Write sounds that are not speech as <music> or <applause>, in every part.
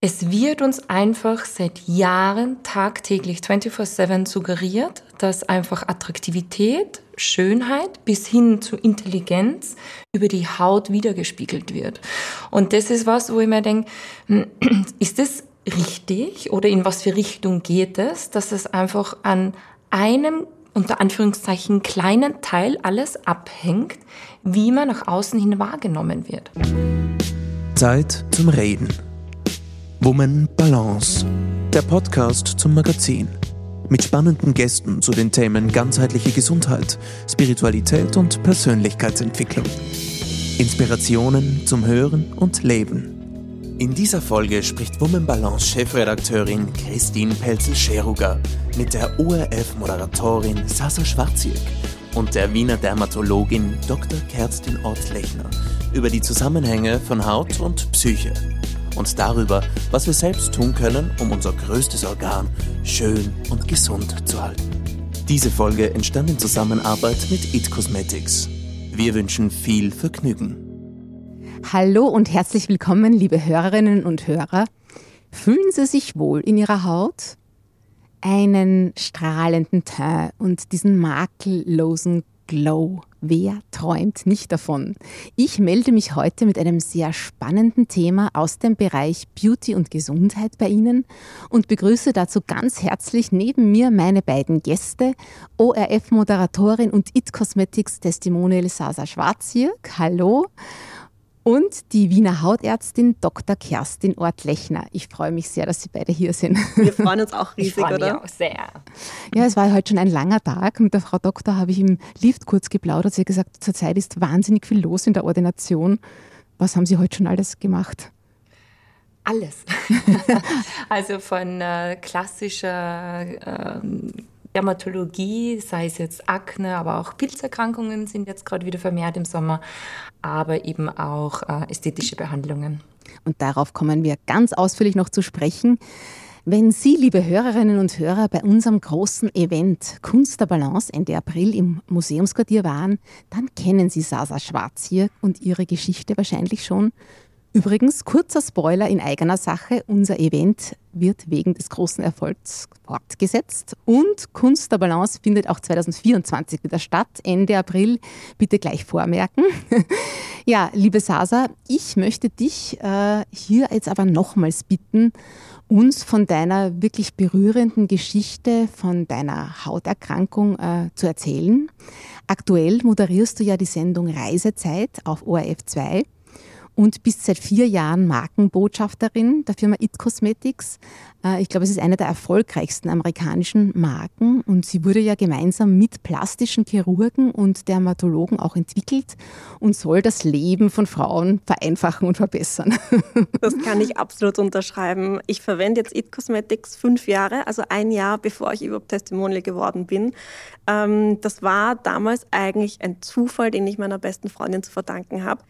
Es wird uns einfach seit Jahren tagtäglich 24/7 suggeriert, dass einfach Attraktivität, Schönheit bis hin zu Intelligenz über die Haut wiedergespiegelt wird. Und das ist was, wo ich mir denke, <clears throat> ist das richtig oder in was für Richtung geht es, dass es einfach an einem unter Anführungszeichen kleinen Teil alles abhängt, wie man nach außen hin wahrgenommen wird. Zeit zum Reden Woman Balance, der Podcast zum Magazin. Mit spannenden Gästen zu den Themen ganzheitliche Gesundheit, Spiritualität und Persönlichkeitsentwicklung. Inspirationen zum Hören und Leben. In dieser Folge spricht Woman Balance Chefredakteurin Christine Pelzel-Scheruger mit der ORF-Moderatorin Sasa Schwarzirk und der Wiener Dermatologin Dr. Kerstin Ortlechner über die Zusammenhänge von Haut und Psyche und darüber, was wir selbst tun können, um unser größtes Organ schön und gesund zu halten. Diese Folge entstand in Zusammenarbeit mit It Cosmetics. Wir wünschen viel Vergnügen. Hallo und herzlich willkommen, liebe Hörerinnen und Hörer. Fühlen Sie sich wohl in Ihrer Haut? Einen strahlenden Teint und diesen makellosen Glow. Wer träumt nicht davon? Ich melde mich heute mit einem sehr spannenden Thema aus dem Bereich Beauty und Gesundheit bei Ihnen und begrüße dazu ganz herzlich neben mir meine beiden Gäste, ORF-Moderatorin und It Cosmetics Testimonial Sasa Schwarzjirk. Hallo und die Wiener Hautärztin Dr. Kerstin Ortlechner. Ich freue mich sehr, dass Sie beide hier sind. Wir freuen uns auch <laughs> riesig, ich freue oder? Mich auch sehr. Ja, es war heute schon ein langer Tag. Mit der Frau Doktor habe ich im Lift kurz geplaudert. Sie hat gesagt, zurzeit ist wahnsinnig viel los in der Ordination. Was haben Sie heute schon alles gemacht? Alles. <laughs> also von äh, klassischer äh, Dermatologie, sei es jetzt Akne, aber auch Pilzerkrankungen sind jetzt gerade wieder vermehrt im Sommer, aber eben auch äh, ästhetische Behandlungen. Und darauf kommen wir ganz ausführlich noch zu sprechen. Wenn Sie, liebe Hörerinnen und Hörer, bei unserem großen Event Kunst der Balance Ende April im Museumsquartier waren, dann kennen Sie Sasa Schwarz hier und ihre Geschichte wahrscheinlich schon. Übrigens, kurzer Spoiler in eigener Sache, unser Event wird wegen des großen Erfolgs fortgesetzt und Kunst der Balance findet auch 2024 wieder statt, Ende April. Bitte gleich vormerken. <laughs> ja, liebe Sasa, ich möchte dich äh, hier jetzt aber nochmals bitten, uns von deiner wirklich berührenden Geschichte, von deiner Hauterkrankung äh, zu erzählen. Aktuell moderierst du ja die Sendung Reisezeit auf ORF 2 und bist seit vier Jahren Markenbotschafterin der Firma It Cosmetics. Äh, ich glaube, es ist eine der erfolgreichsten amerikanischen Marken und sie wurde ja gemeinsam mit plastischen Chirurgen und Dermatologen auch entwickelt und soll das Leben von Frauen vereinfachen und verbessern. <laughs> Das kann ich absolut unterschreiben. Ich verwende jetzt It Cosmetics fünf Jahre, also ein Jahr bevor ich überhaupt Testimonial geworden bin. Ähm, das war damals eigentlich ein Zufall, den ich meiner besten Freundin zu verdanken habe.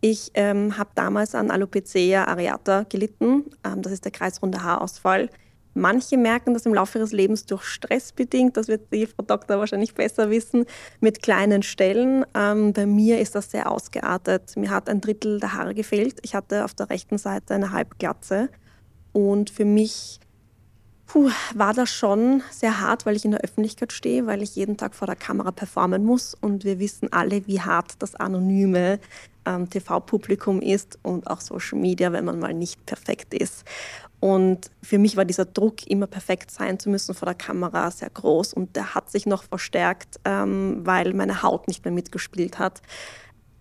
Ich ähm, habe damals an Alopecia areata gelitten. Ähm, das ist der kreisrunde Haarausfall. Manche merken das im Laufe ihres Lebens durch Stress bedingt, das wird die Frau Doktor wahrscheinlich besser wissen, mit kleinen Stellen. Ähm, bei mir ist das sehr ausgeartet. Mir hat ein Drittel der Haare gefehlt. Ich hatte auf der rechten Seite eine Halbglatze. Und für mich puh, war das schon sehr hart, weil ich in der Öffentlichkeit stehe, weil ich jeden Tag vor der Kamera performen muss. Und wir wissen alle, wie hart das Anonyme ähm, TV-Publikum ist und auch Social Media, wenn man mal nicht perfekt ist. Und für mich war dieser Druck, immer perfekt sein zu müssen vor der Kamera, sehr groß. Und der hat sich noch verstärkt, ähm, weil meine Haut nicht mehr mitgespielt hat.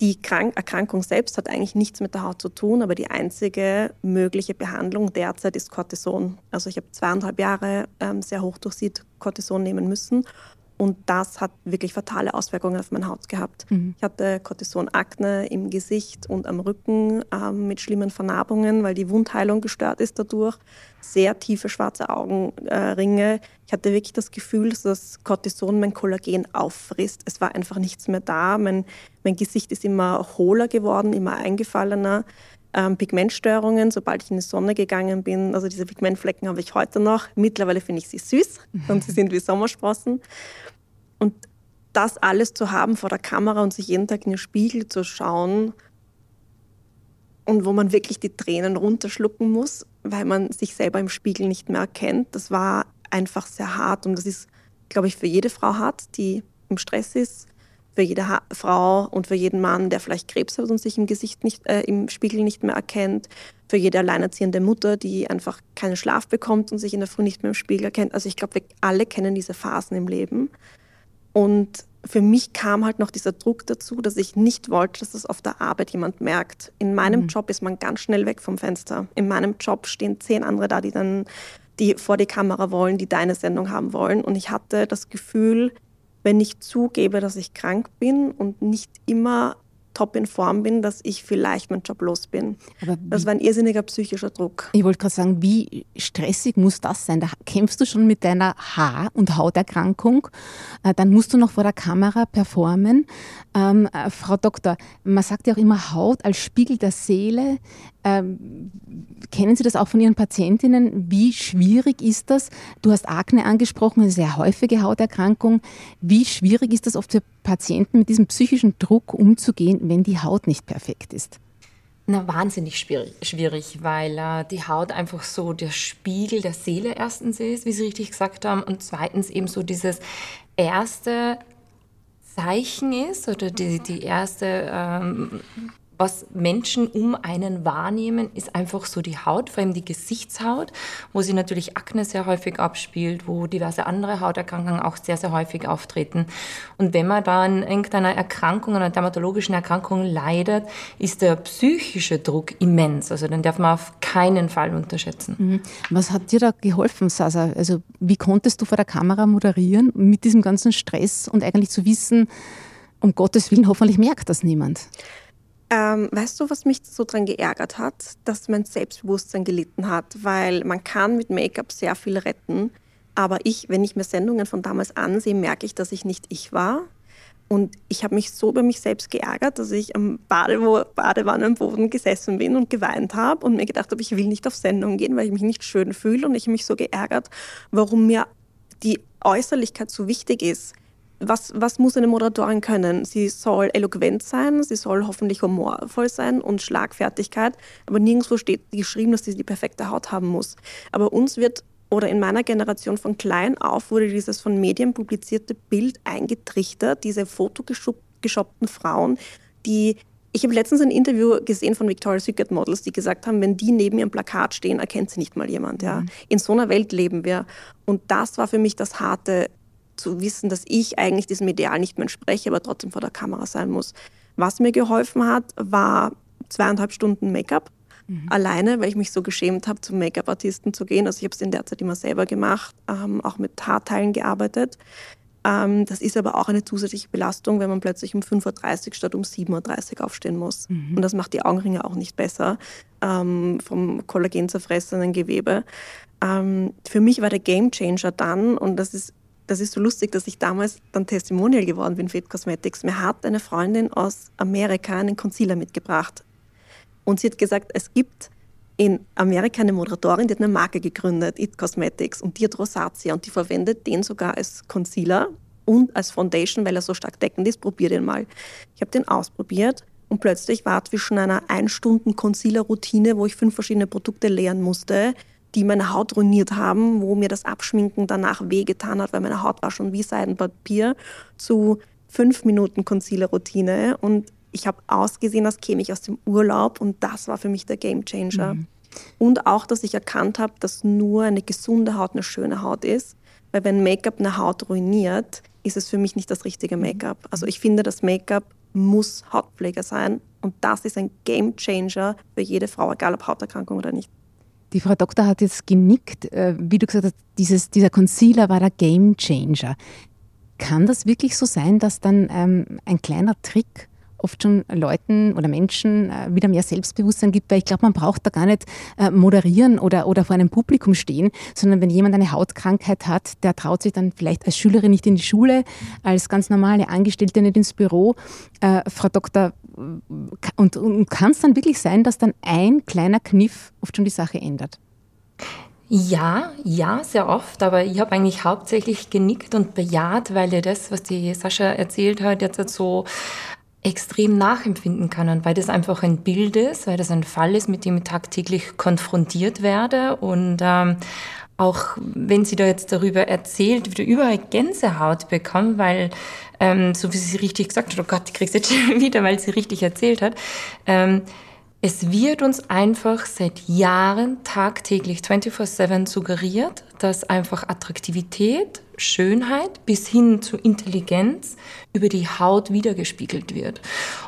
Die Krank Erkrankung selbst hat eigentlich nichts mit der Haut zu tun, aber die einzige mögliche Behandlung derzeit ist Cortison. Also ich habe zweieinhalb Jahre ähm, sehr hochdosiert Cortison nehmen müssen und das hat wirklich fatale Auswirkungen auf meine Haut gehabt. Mhm. Ich hatte Cortisonakne im Gesicht und am Rücken ähm, mit schlimmen Vernarbungen, weil die Wundheilung gestört ist dadurch. Sehr tiefe schwarze Augenringe. Ich hatte wirklich das Gefühl, dass das Cortison mein Kollagen auffrisst. Es war einfach nichts mehr da. Mein, mein Gesicht ist immer hohler geworden, immer eingefallener. Ähm, Pigmentstörungen, sobald ich in die Sonne gegangen bin. Also diese Pigmentflecken habe ich heute noch. Mittlerweile finde ich sie süß und sie sind wie Sommersprossen. Und das alles zu haben vor der Kamera und sich jeden Tag in den Spiegel zu schauen und wo man wirklich die Tränen runterschlucken muss, weil man sich selber im Spiegel nicht mehr erkennt. Das war einfach sehr hart und das ist, glaube ich, für jede Frau hart, die im Stress ist, für jede ha Frau und für jeden Mann, der vielleicht Krebs hat und sich im Gesicht nicht, äh, im Spiegel nicht mehr erkennt, für jede alleinerziehende Mutter, die einfach keinen Schlaf bekommt und sich in der Früh nicht mehr im Spiegel erkennt. Also ich glaube, wir alle kennen diese Phasen im Leben. Und für mich kam halt noch dieser Druck dazu, dass ich nicht wollte, dass das auf der Arbeit jemand merkt. In meinem mhm. Job ist man ganz schnell weg vom Fenster. In meinem Job stehen zehn andere da, die dann die vor die Kamera wollen, die deine Sendung haben wollen. Und ich hatte das Gefühl, wenn ich zugebe, dass ich krank bin und nicht immer top in Form bin, dass ich vielleicht meinen Job los bin. Aber das war ein irrsinniger psychischer Druck. Ich wollte gerade sagen, wie stressig muss das sein? Da kämpfst du schon mit deiner Haar- und Hauterkrankung, äh, dann musst du noch vor der Kamera performen. Ähm, äh, Frau Doktor, man sagt ja auch immer Haut als Spiegel der Seele. Ähm, kennen Sie das auch von Ihren Patientinnen? Wie schwierig ist das? Du hast Akne angesprochen, eine sehr häufige Hauterkrankung. Wie schwierig ist das oft für Patienten mit diesem psychischen Druck umzugehen, wenn die Haut nicht perfekt ist? Na, wahnsinnig schwierig, weil äh, die Haut einfach so der Spiegel der Seele erstens ist, wie Sie richtig gesagt haben, und zweitens eben so dieses erste Zeichen ist oder die, die erste ähm, was Menschen um einen wahrnehmen, ist einfach so die Haut, vor allem die Gesichtshaut, wo sich natürlich Akne sehr häufig abspielt, wo diverse andere Hauterkrankungen auch sehr, sehr häufig auftreten. Und wenn man dann irgendeiner Erkrankung, einer dermatologischen Erkrankung leidet, ist der psychische Druck immens. Also den darf man auf keinen Fall unterschätzen. Mhm. Was hat dir da geholfen, Sasa? Also wie konntest du vor der Kamera moderieren mit diesem ganzen Stress und eigentlich zu wissen, um Gottes Willen, hoffentlich merkt das niemand? Ähm, weißt du, was mich so dran geärgert hat? Dass mein Selbstbewusstsein gelitten hat, weil man kann mit Make-up sehr viel retten. Aber ich, wenn ich mir Sendungen von damals ansehe, merke ich, dass ich nicht ich war. Und ich habe mich so über mich selbst geärgert, dass ich am Bade Badewannenboden gesessen bin und geweint habe und mir gedacht habe, ich will nicht auf Sendung gehen, weil ich mich nicht schön fühle. Und ich habe mich so geärgert, warum mir die Äußerlichkeit so wichtig ist was, was muss eine Moderatorin können? Sie soll eloquent sein, sie soll hoffentlich humorvoll sein und Schlagfertigkeit, aber nirgendwo steht geschrieben, dass sie die perfekte Haut haben muss. Aber uns wird oder in meiner Generation von klein auf wurde dieses von Medien publizierte Bild eingetrichtert, diese fotogeshoppten Frauen, die ich habe letztens ein Interview gesehen von Victoria's Secret Models, die gesagt haben, wenn die neben ihrem Plakat stehen, erkennt sie nicht mal jemand. Ja? Mhm. In so einer Welt leben wir. Und das war für mich das harte zu wissen, dass ich eigentlich diesem Ideal nicht mehr entspreche, aber trotzdem vor der Kamera sein muss. Was mir geholfen hat, war zweieinhalb Stunden Make-up. Mhm. Alleine, weil ich mich so geschämt habe, zum Make-up-Artisten zu gehen. Also ich habe es in der Zeit immer selber gemacht, ähm, auch mit Haarteilen gearbeitet. Ähm, das ist aber auch eine zusätzliche Belastung, wenn man plötzlich um 5.30 Uhr statt um 7.30 Uhr aufstehen muss. Mhm. Und das macht die Augenringe auch nicht besser ähm, vom Kollagen zerfressenen Gewebe. Ähm, für mich war der Gamechanger dann, und das ist das ist so lustig, dass ich damals dann Testimonial geworden bin für It Cosmetics. Mir hat eine Freundin aus Amerika einen Concealer mitgebracht. Und sie hat gesagt, es gibt in Amerika eine Moderatorin, die hat eine Marke gegründet, It Cosmetics, und die hat Rosatia und die verwendet den sogar als Concealer und als Foundation, weil er so stark deckend ist. Probier den mal. Ich habe den ausprobiert und plötzlich war zwischen einer ein Stunden Concealer-Routine, wo ich fünf verschiedene Produkte leeren musste, die meine Haut ruiniert haben, wo mir das Abschminken danach wehgetan hat, weil meine Haut war schon wie Seidenpapier, zu fünf Minuten Concealer-Routine. Und ich habe ausgesehen, als käme ich aus dem Urlaub und das war für mich der Game Changer. Mhm. Und auch, dass ich erkannt habe, dass nur eine gesunde Haut eine schöne Haut ist. Weil wenn Make-up eine Haut ruiniert, ist es für mich nicht das richtige Make-up. Also ich finde, das Make-up muss Hautpflege sein. Und das ist ein Game Changer für jede Frau, egal ob Hauterkrankung oder nicht. Die Frau Doktor hat jetzt genickt, äh, wie du gesagt hast, dieses, dieser Concealer war der Game Changer. Kann das wirklich so sein, dass dann ähm, ein kleiner Trick oft schon Leuten oder Menschen äh, wieder mehr Selbstbewusstsein gibt, weil ich glaube, man braucht da gar nicht äh, moderieren oder, oder vor einem Publikum stehen, sondern wenn jemand eine Hautkrankheit hat, der traut sich dann vielleicht als Schülerin nicht in die Schule, als ganz normale Angestellte nicht ins Büro. Äh, Frau Doktor, und, und kann es dann wirklich sein, dass dann ein kleiner Kniff oft schon die Sache ändert? Ja, ja, sehr oft, aber ich habe eigentlich hauptsächlich genickt und bejaht, weil ja das, was die Sascha erzählt hat, jetzt so extrem nachempfinden kann und weil das einfach ein Bild ist, weil das ein Fall ist, mit dem ich tagtäglich konfrontiert werde und ähm, auch wenn sie da jetzt darüber erzählt, wieder überall Gänsehaut bekommen, weil, ähm, so wie sie richtig gesagt hat, oh Gott, ich krieg's jetzt schon <laughs> wieder, weil sie richtig erzählt hat, ähm, es wird uns einfach seit Jahren tagtäglich 24/7 suggeriert, dass einfach Attraktivität, Schönheit bis hin zu Intelligenz über die Haut wiedergespiegelt wird.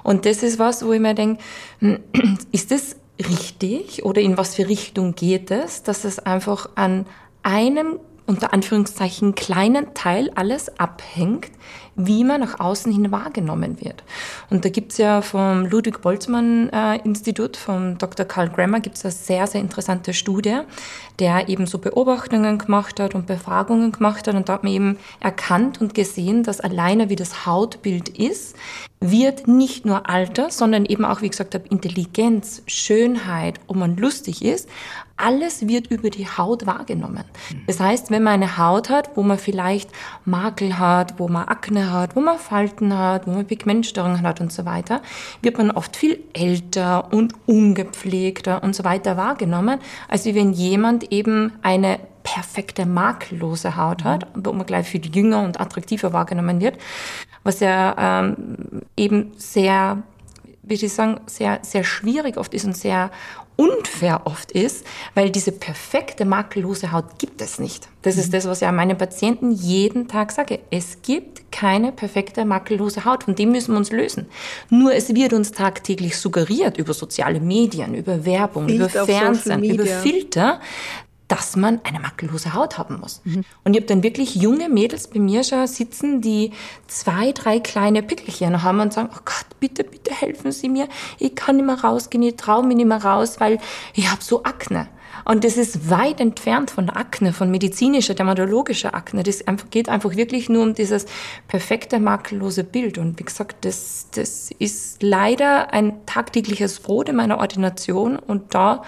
Und das ist was, wo ich mir denke, <clears throat> ist das richtig oder in was für Richtung geht es, dass es einfach an einem unter Anführungszeichen kleinen Teil alles abhängt, wie man nach außen hin wahrgenommen wird. Und da gibt's ja vom Ludwig Boltzmann äh, Institut, vom Dr. Karl Grammer, gibt's eine sehr, sehr interessante Studie, der eben so Beobachtungen gemacht hat und Befragungen gemacht hat. Und da hat man eben erkannt und gesehen, dass alleine wie das Hautbild ist, wird nicht nur Alter, sondern eben auch, wie gesagt habe, Intelligenz, Schönheit, ob man lustig ist, alles wird über die Haut wahrgenommen. Das heißt, wenn man eine Haut hat, wo man vielleicht Makel hat, wo man Akne hat, wo man Falten hat, wo man Pigmentstörungen hat und so weiter, wird man oft viel älter und ungepflegter und so weiter wahrgenommen, als wenn jemand eben eine perfekte makellose Haut hat, wo man gleich viel jünger und attraktiver wahrgenommen wird, was ja ähm, eben sehr, wie ich sagen, sehr, sehr schwierig oft ist und sehr unfair oft ist, weil diese perfekte makellose Haut gibt es nicht. Das ist mhm. das, was ich an meinen Patienten jeden Tag sage. Es gibt keine perfekte makellose Haut, von dem müssen wir uns lösen. Nur es wird uns tagtäglich suggeriert über soziale Medien, über Werbung, Bild über Fernsehen, über Filter, dass man eine makellose Haut haben muss. Mhm. Und ich habe dann wirklich junge Mädels bei mir schon sitzen, die zwei, drei kleine Pickelchen haben und sagen, oh Gott, bitte, bitte helfen Sie mir. Ich kann nicht mehr rausgehen, ich traue mich nicht mehr raus, weil ich habe so Akne. Und das ist weit entfernt von Akne, von medizinischer, dermatologischer Akne. Das geht einfach wirklich nur um dieses perfekte, makellose Bild. Und wie gesagt, das, das ist leider ein tagtägliches Brot in meiner Ordination. Und da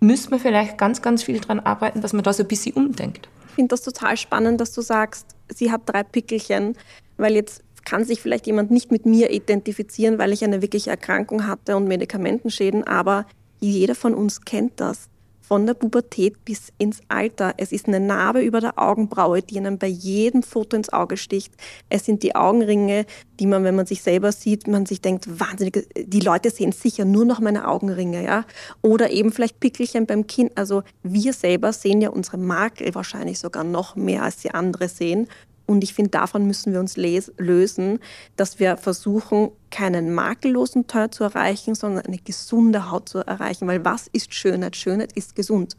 müssen wir vielleicht ganz, ganz viel dran arbeiten, dass man da so ein bisschen umdenkt. Ich finde das total spannend, dass du sagst, sie hat drei Pickelchen, weil jetzt kann sich vielleicht jemand nicht mit mir identifizieren, weil ich eine wirkliche Erkrankung hatte und Medikamentenschäden, aber jeder von uns kennt das von der Pubertät bis ins Alter. Es ist eine Narbe über der Augenbraue, die einem bei jedem Foto ins Auge sticht. Es sind die Augenringe, die man, wenn man sich selber sieht, man sich denkt, wahnsinnig, die Leute sehen sicher nur noch meine Augenringe, ja. Oder eben vielleicht Pickelchen beim Kinn. Also wir selber sehen ja unsere Makel wahrscheinlich sogar noch mehr, als die andere sehen. Und ich finde, davon müssen wir uns lösen, dass wir versuchen, keinen makellosen Teil zu erreichen, sondern eine gesunde Haut zu erreichen. Weil was ist Schönheit? Schönheit ist gesund.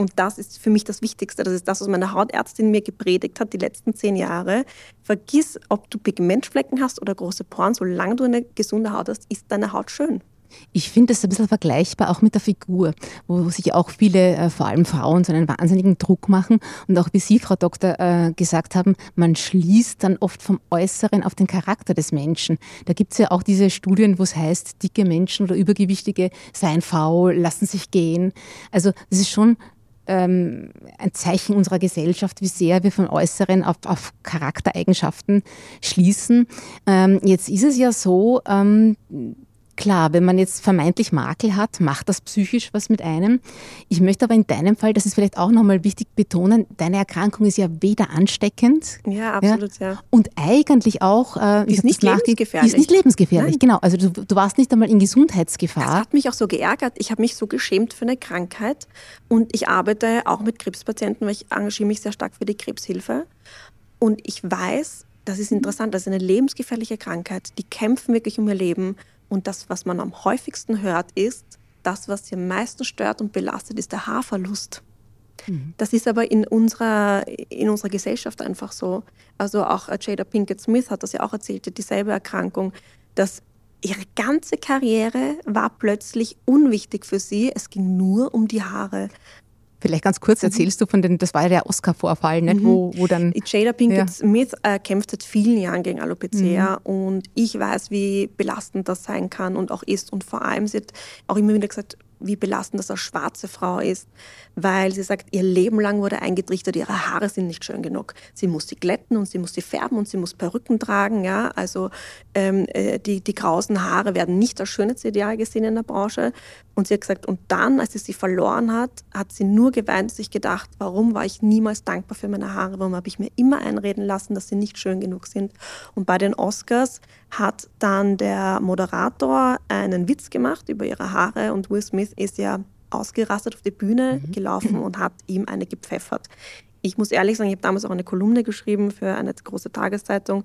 Und das ist für mich das Wichtigste. Das ist das, was meine Hautärztin mir gepredigt hat die letzten zehn Jahre. Vergiss, ob du Pigmentflecken hast oder große Poren, solange du eine gesunde Haut hast, ist deine Haut schön. Ich finde das ein bisschen vergleichbar auch mit der Figur, wo sich auch viele, äh, vor allem Frauen, so einen wahnsinnigen Druck machen. Und auch wie Sie, Frau Doktor, äh, gesagt haben, man schließt dann oft vom Äußeren auf den Charakter des Menschen. Da gibt es ja auch diese Studien, wo es heißt, dicke Menschen oder Übergewichtige seien faul, lassen sich gehen. Also das ist schon ähm, ein Zeichen unserer Gesellschaft, wie sehr wir von Äußeren auf, auf Charaktereigenschaften schließen. Ähm, jetzt ist es ja so, ähm, Klar, wenn man jetzt vermeintlich Makel hat, macht das psychisch was mit einem. Ich möchte aber in deinem Fall, das ist vielleicht auch nochmal wichtig betonen, deine Erkrankung ist ja weder ansteckend. Ja, absolut, ja. ja. Und eigentlich auch. Äh, ist nicht lebensgefährlich. Ist nicht lebensgefährlich, Nein. genau. Also du, du, warst nicht einmal in Gesundheitsgefahr. Das hat mich auch so geärgert. Ich habe mich so geschämt für eine Krankheit. Und ich arbeite auch mit Krebspatienten, weil ich engagiere mich sehr stark für die Krebshilfe. Und ich weiß, das ist interessant, das ist eine lebensgefährliche Krankheit. Die kämpfen wirklich um ihr Leben. Und das, was man am häufigsten hört, ist, das, was sie am meisten stört und belastet, ist der Haarverlust. Mhm. Das ist aber in unserer, in unserer Gesellschaft einfach so. Also auch Jada Pinkett Smith hat das ja auch erzählt, dieselbe Erkrankung, dass ihre ganze Karriere war plötzlich unwichtig für sie. Es ging nur um die Haare. Vielleicht ganz kurz mhm. erzählst du von den, das war ja der Oscar-Vorfall, mhm. wo, wo dann. Jada Pinkett ja. Smith äh, kämpft seit vielen Jahren gegen Alopecia mhm. und ich weiß, wie belastend das sein kann und auch ist. Und vor allem, sie hat auch immer wieder gesagt, wie belastend das als schwarze Frau ist, weil sie sagt, ihr Leben lang wurde eingetrichtert, ihre Haare sind nicht schön genug. Sie muss sie glätten und sie muss sie färben und sie muss Perücken tragen. Ja? Also ähm, äh, die, die krausen Haare werden nicht als Schönheitsideal gesehen in der Branche. Und sie hat gesagt, und dann, als sie sie verloren hat, hat sie nur geweint und sich gedacht, warum war ich niemals dankbar für meine Haare? Warum habe ich mir immer einreden lassen, dass sie nicht schön genug sind? Und bei den Oscars hat dann der Moderator einen Witz gemacht über ihre Haare und Will Smith ist ja ausgerastet auf die Bühne mhm. gelaufen und hat ihm eine gepfeffert. Ich muss ehrlich sagen, ich habe damals auch eine Kolumne geschrieben für eine große Tageszeitung.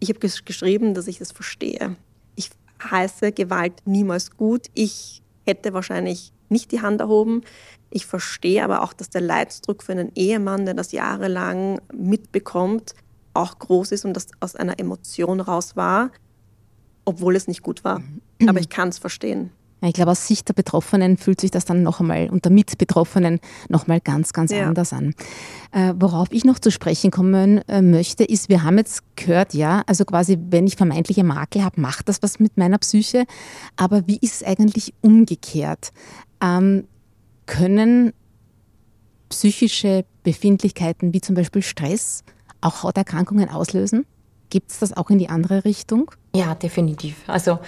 Ich habe geschrieben, dass ich das verstehe. Ich heiße Gewalt niemals gut. Ich hätte wahrscheinlich nicht die Hand erhoben. Ich verstehe aber auch, dass der Leidsdruck für einen Ehemann, der das jahrelang mitbekommt, auch groß ist und das aus einer Emotion raus war, obwohl es nicht gut war. Aber ich kann es verstehen. Ich glaube, aus Sicht der Betroffenen fühlt sich das dann noch einmal und der Mitbetroffenen noch einmal ganz, ganz ja. anders an. Äh, worauf ich noch zu sprechen kommen äh, möchte, ist, wir haben jetzt gehört, ja, also quasi, wenn ich vermeintliche Makel habe, macht das was mit meiner Psyche. Aber wie ist es eigentlich umgekehrt? Ähm, können psychische Befindlichkeiten wie zum Beispiel Stress auch Hauterkrankungen auslösen? Gibt es das auch in die andere Richtung? Ja, definitiv. Also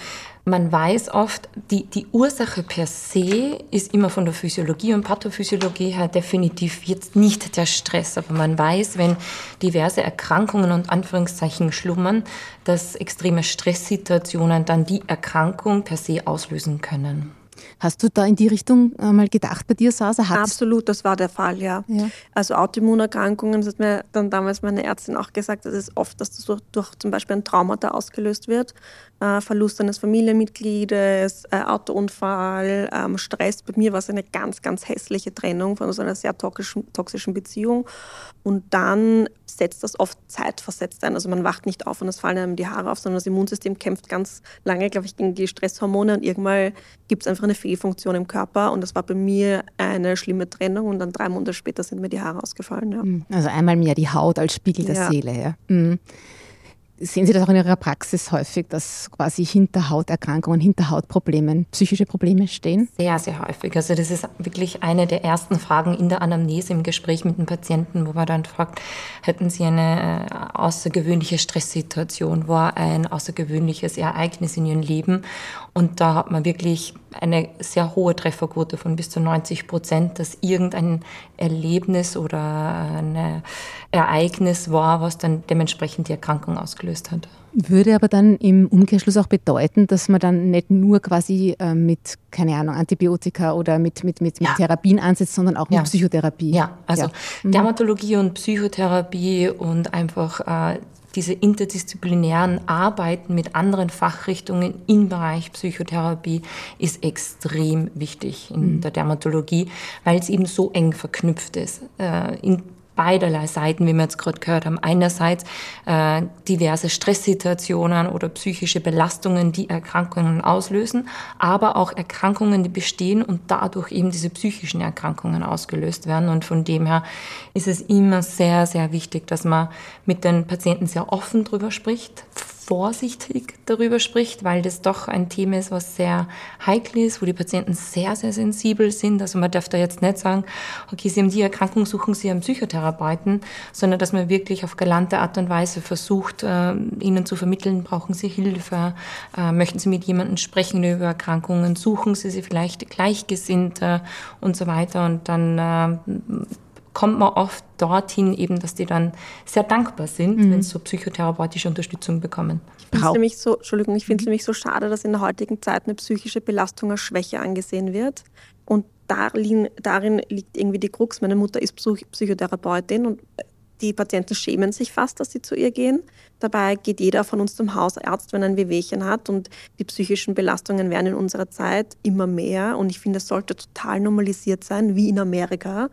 man weiß oft, die, die Ursache per se ist immer von der Physiologie und Pathophysiologie her definitiv jetzt nicht der Stress. Aber man weiß, wenn diverse Erkrankungen und Anführungszeichen schlummern, dass extreme Stresssituationen dann die Erkrankung per se auslösen können. Hast du da in die Richtung äh, mal gedacht bei dir, Sasa? Hat's Absolut, das war der Fall, ja. ja. Also Autoimmunerkrankungen, das hat mir dann damals meine Ärztin auch gesagt, das ist oft, dass das durch, durch zum Beispiel ein Traumata ausgelöst wird. Äh, Verlust eines Familienmitgliedes, äh, Autounfall, ähm, Stress. Bei mir war es eine ganz, ganz hässliche Trennung von so einer sehr toxischen, toxischen Beziehung. Und dann setzt das oft zeitversetzt ein. Also man wacht nicht auf und es fallen einem die Haare auf, sondern das Immunsystem kämpft ganz lange, glaube ich, gegen die Stresshormone und irgendwann gibt es einfach eine Fehlfunktion im Körper und das war bei mir eine schlimme Trennung und dann drei Monate später sind mir die Haare ausgefallen. Ja. Hm, also einmal mehr die Haut als Spiegel der ja. Seele. Ja. Mhm. Sehen Sie das auch in Ihrer Praxis häufig, dass quasi hinter Hauterkrankungen, hinter Hautproblemen psychische Probleme stehen? Sehr, sehr häufig. Also das ist wirklich eine der ersten Fragen in der Anamnese im Gespräch mit dem Patienten, wo man dann fragt, hätten Sie eine äh, außergewöhnliche Stresssituation, war ein außergewöhnliches Ereignis in Ihrem Leben? Und da hat man wirklich eine sehr hohe Trefferquote von bis zu 90 Prozent, dass irgendein Erlebnis oder ein Ereignis war, was dann dementsprechend die Erkrankung ausgelöst hat. Würde aber dann im Umkehrschluss auch bedeuten, dass man dann nicht nur quasi äh, mit, keine Ahnung, Antibiotika oder mit, mit, mit, mit Therapien ansetzt, sondern auch ja. mit Psychotherapie. Ja, also ja. Mhm. Dermatologie und Psychotherapie und einfach äh, diese interdisziplinären Arbeiten mit anderen Fachrichtungen im Bereich Psychotherapie ist extrem wichtig in mhm. der Dermatologie, weil es eben so eng verknüpft ist. Äh, in beiderlei Seiten, wie wir jetzt gerade gehört haben. Einerseits äh, diverse Stresssituationen oder psychische Belastungen, die Erkrankungen auslösen, aber auch Erkrankungen, die bestehen und dadurch eben diese psychischen Erkrankungen ausgelöst werden. Und von dem her ist es immer sehr, sehr wichtig, dass man mit den Patienten sehr offen drüber spricht, vorsichtig darüber spricht, weil das doch ein Thema ist, was sehr heikel ist, wo die Patienten sehr, sehr sensibel sind. Also man darf da jetzt nicht sagen, okay, Sie haben die Erkrankung, suchen Sie einen Psychotherapeuten, sondern dass man wirklich auf galante Art und Weise versucht, äh, ihnen zu vermitteln, brauchen Sie Hilfe, äh, möchten Sie mit jemandem sprechen über Erkrankungen, suchen Sie sie vielleicht Gleichgesinnte und so weiter und dann äh, kommt man oft dorthin eben, dass die dann sehr dankbar sind, mhm. wenn sie so psychotherapeutische Unterstützung bekommen. Ich finde es nämlich so, Entschuldigung, ich finde es mhm. nämlich so schade, dass in der heutigen Zeit eine psychische Belastung als Schwäche angesehen wird. Und darin, darin liegt irgendwie die Krux. Meine Mutter ist Psychotherapeutin und die Patienten schämen sich fast, dass sie zu ihr gehen. Dabei geht jeder von uns zum Hausarzt, wenn er ein Wehwehchen hat. Und die psychischen Belastungen werden in unserer Zeit immer mehr. Und ich finde, es sollte total normalisiert sein, wie in Amerika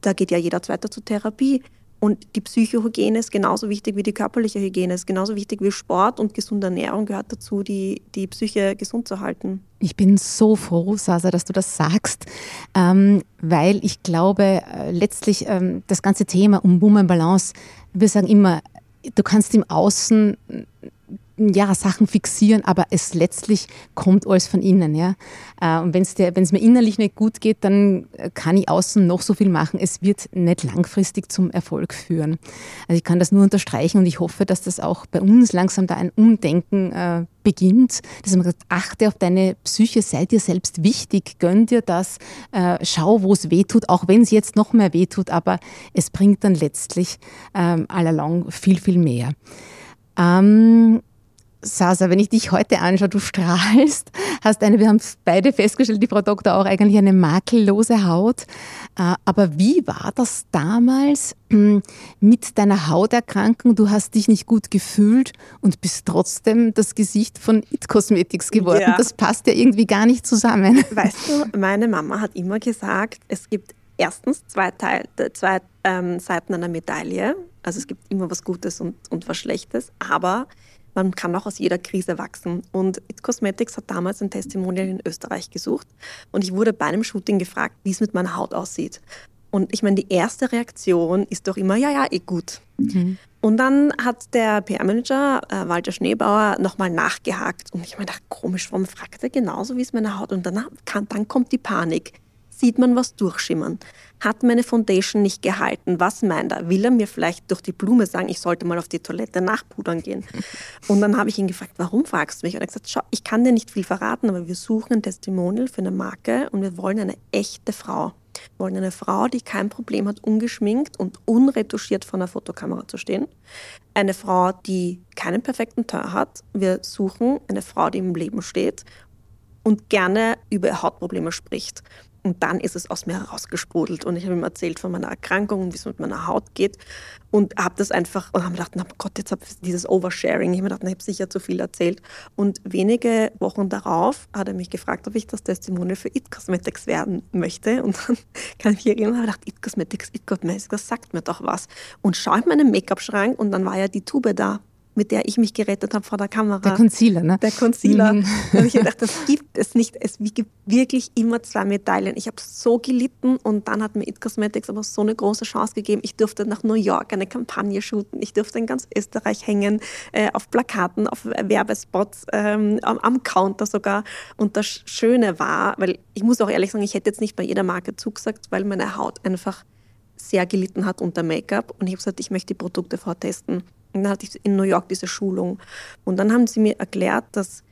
da geht ja jeder Zweite zur Therapie. Und die Psychohygiene ist genauso wichtig wie die körperliche Hygiene, ist genauso wichtig wie Sport und gesunde Ernährung gehört dazu, die, die Psyche gesund zu halten. Ich bin so froh, Sasa, dass du das sagst, ähm, weil ich glaube, äh, letztlich ähm, das ganze Thema um Woman Balance, wir sagen immer, du kannst im Außen ja, Sachen fixieren, aber es letztlich kommt alles von innen. Ja? Äh, und wenn es mir innerlich nicht gut geht, dann kann ich außen noch so viel machen. Es wird nicht langfristig zum Erfolg führen. Also ich kann das nur unterstreichen und ich hoffe, dass das auch bei uns langsam da ein Umdenken äh, beginnt, dass man sagt, achte auf deine Psyche, sei dir selbst wichtig, gönn dir das, äh, schau, wo es weh tut, auch wenn es jetzt noch mehr weh tut, aber es bringt dann letztlich ähm, allalong viel, viel mehr. Ähm, Sasa, wenn ich dich heute anschaue, du strahlst, hast eine, wir haben beide festgestellt, die Frau Doktor auch eigentlich eine makellose Haut. Äh, aber wie war das damals hm, mit deiner Hauterkrankung? Du hast dich nicht gut gefühlt und bist trotzdem das Gesicht von It Cosmetics geworden. Ja. Das passt ja irgendwie gar nicht zusammen. Weißt du, meine Mama hat immer gesagt, es gibt erstens zwei, Teil, zwei ähm, Seiten einer Medaille. Also es gibt immer was Gutes und, und was Schlechtes. Aber man kann auch aus jeder Krise wachsen. Und It Cosmetics hat damals ein Testimonial in Österreich gesucht. Und ich wurde bei einem Shooting gefragt, wie es mit meiner Haut aussieht. Und ich meine, die erste Reaktion ist doch immer, ja, ja, eh gut. Mhm. Und dann hat der PR-Manager äh, Walter Schneebauer nochmal nachgehakt. Und ich meine, komisch, warum fragt er genauso, wie es meine Haut? Und dann, kann, dann kommt die Panik sieht man was durchschimmern. Hat meine Foundation nicht gehalten? Was meint er? Will er mir vielleicht durch die Blume sagen, ich sollte mal auf die Toilette nachpudern gehen? Und dann habe ich ihn gefragt, warum fragst du mich? Und er hat gesagt, schau, ich kann dir nicht viel verraten, aber wir suchen ein Testimonial für eine Marke und wir wollen eine echte Frau. Wir wollen eine Frau, die kein Problem hat, ungeschminkt und unretuschiert vor einer Fotokamera zu stehen. Eine Frau, die keinen perfekten Teint hat. Wir suchen eine Frau, die im Leben steht und gerne über Hautprobleme spricht. Und dann ist es aus mir herausgesprudelt und ich habe ihm erzählt von meiner Erkrankung und wie es mit meiner Haut geht und habe das einfach und habe gedacht, na Gott, jetzt habe ich dieses Oversharing. Ich habe mir gedacht, ich habe sicher zu viel erzählt. Und wenige Wochen darauf hat er mich gefragt, ob ich das Testimonial für It Cosmetics werden möchte. Und dann <laughs> kann ich mich erinnern, habe gedacht, It Cosmetics, It Cosmetics, das sagt mir doch was. Und schaue in meinen Make-up-Schrank und dann war ja die Tube da mit der ich mich gerettet habe vor der Kamera. Der Concealer, ne? Der Concealer. Mhm. Und ich dachte, das gibt es nicht. Es gibt wirklich immer zwei Medaillen. Ich habe so gelitten und dann hat mir It Cosmetics aber so eine große Chance gegeben. Ich durfte nach New York eine Kampagne shooten. Ich durfte in ganz Österreich hängen, äh, auf Plakaten, auf Werbespots, ähm, am, am Counter sogar. Und das Schöne war, weil ich muss auch ehrlich sagen, ich hätte jetzt nicht bei jeder Marke zugesagt, weil meine Haut einfach sehr gelitten hat unter Make-up. Und ich habe gesagt, ich möchte die Produkte vortesten. Und dann hatte ich in New York diese Schulung. Und dann haben sie mir erklärt, dass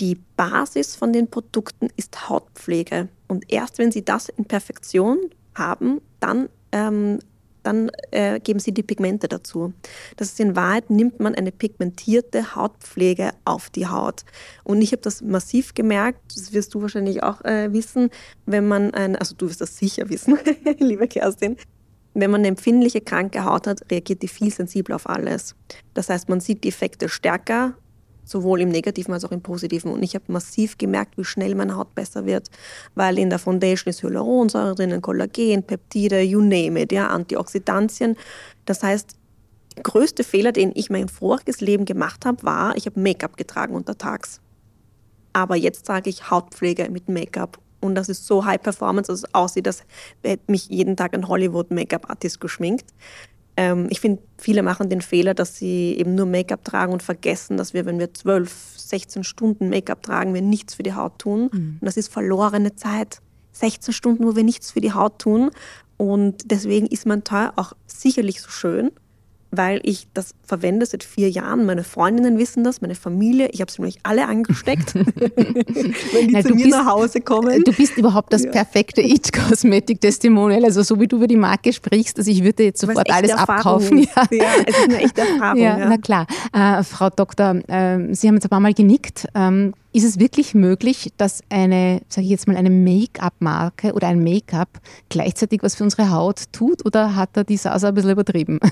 die Basis von den Produkten ist Hautpflege. Und erst wenn sie das in Perfektion haben, dann, ähm, dann äh, geben sie die Pigmente dazu. Das ist in Wahrheit, nimmt man eine pigmentierte Hautpflege auf die Haut. Und ich habe das massiv gemerkt, das wirst du wahrscheinlich auch äh, wissen, wenn man ein, also du wirst das sicher wissen, <laughs> liebe Kerstin, wenn man eine empfindliche, kranke Haut hat, reagiert die viel sensibler auf alles. Das heißt, man sieht die Effekte stärker, sowohl im Negativen als auch im Positiven. Und ich habe massiv gemerkt, wie schnell meine Haut besser wird, weil in der Foundation ist Hyaluronsäure drinnen, Kollagen, Peptide, you name it, ja, Antioxidantien. Das heißt, der größte Fehler, den ich mein voriges Leben gemacht habe, war, ich habe Make-up getragen untertags. Aber jetzt trage ich Hautpflege mit Make-up und das ist so High Performance, dass es aussieht, als hätte mich jeden Tag ein Hollywood-Make-up-Artist geschminkt. Ähm, ich finde, viele machen den Fehler, dass sie eben nur Make-up tragen und vergessen, dass wir, wenn wir 12, 16 Stunden Make-up tragen, wir nichts für die Haut tun. Mhm. Und das ist verlorene Zeit. 16 Stunden, wo wir nichts für die Haut tun. Und deswegen ist mein Teil auch sicherlich so schön weil ich das verwende seit vier Jahren. Meine Freundinnen wissen das, meine Familie. Ich habe sie nämlich alle angesteckt, <laughs> wenn die Na, zu mir bist, nach Hause kommen. Du bist überhaupt das ja. perfekte It-Cosmetic-Testimonial. Also so wie du über die Marke sprichst, also ich würde jetzt sofort alles abkaufen. Ja. ja. es ist eine echte Erfahrung. <laughs> Ja, ja. Na klar. Äh, Frau Doktor, äh, Sie haben jetzt ein paar Mal genickt. Ähm, ist es wirklich möglich, dass eine, sage ich jetzt mal, eine Make-up-Marke oder ein Make-up gleichzeitig was für unsere Haut tut oder hat da die Sasa ein bisschen übertrieben? <laughs>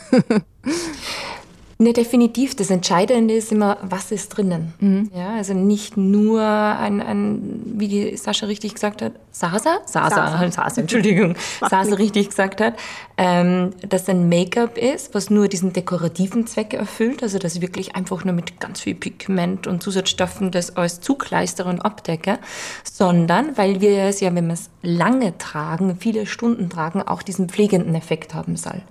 Ne, definitiv. Das Entscheidende ist immer, was ist drinnen. Mhm. Ja, also nicht nur ein, ein, wie die Sascha richtig gesagt hat, Sasa? Sasa, Sasa, <laughs> Sasa Entschuldigung, <laughs> Sasa richtig gesagt hat, ähm, dass ein Make-up ist, was nur diesen dekorativen Zweck erfüllt, also dass ich wirklich einfach nur mit ganz viel Pigment und Zusatzstoffen das alles zukleistere und abdecke, sondern weil wir es ja, wenn wir es lange tragen, viele Stunden tragen, auch diesen pflegenden Effekt haben soll.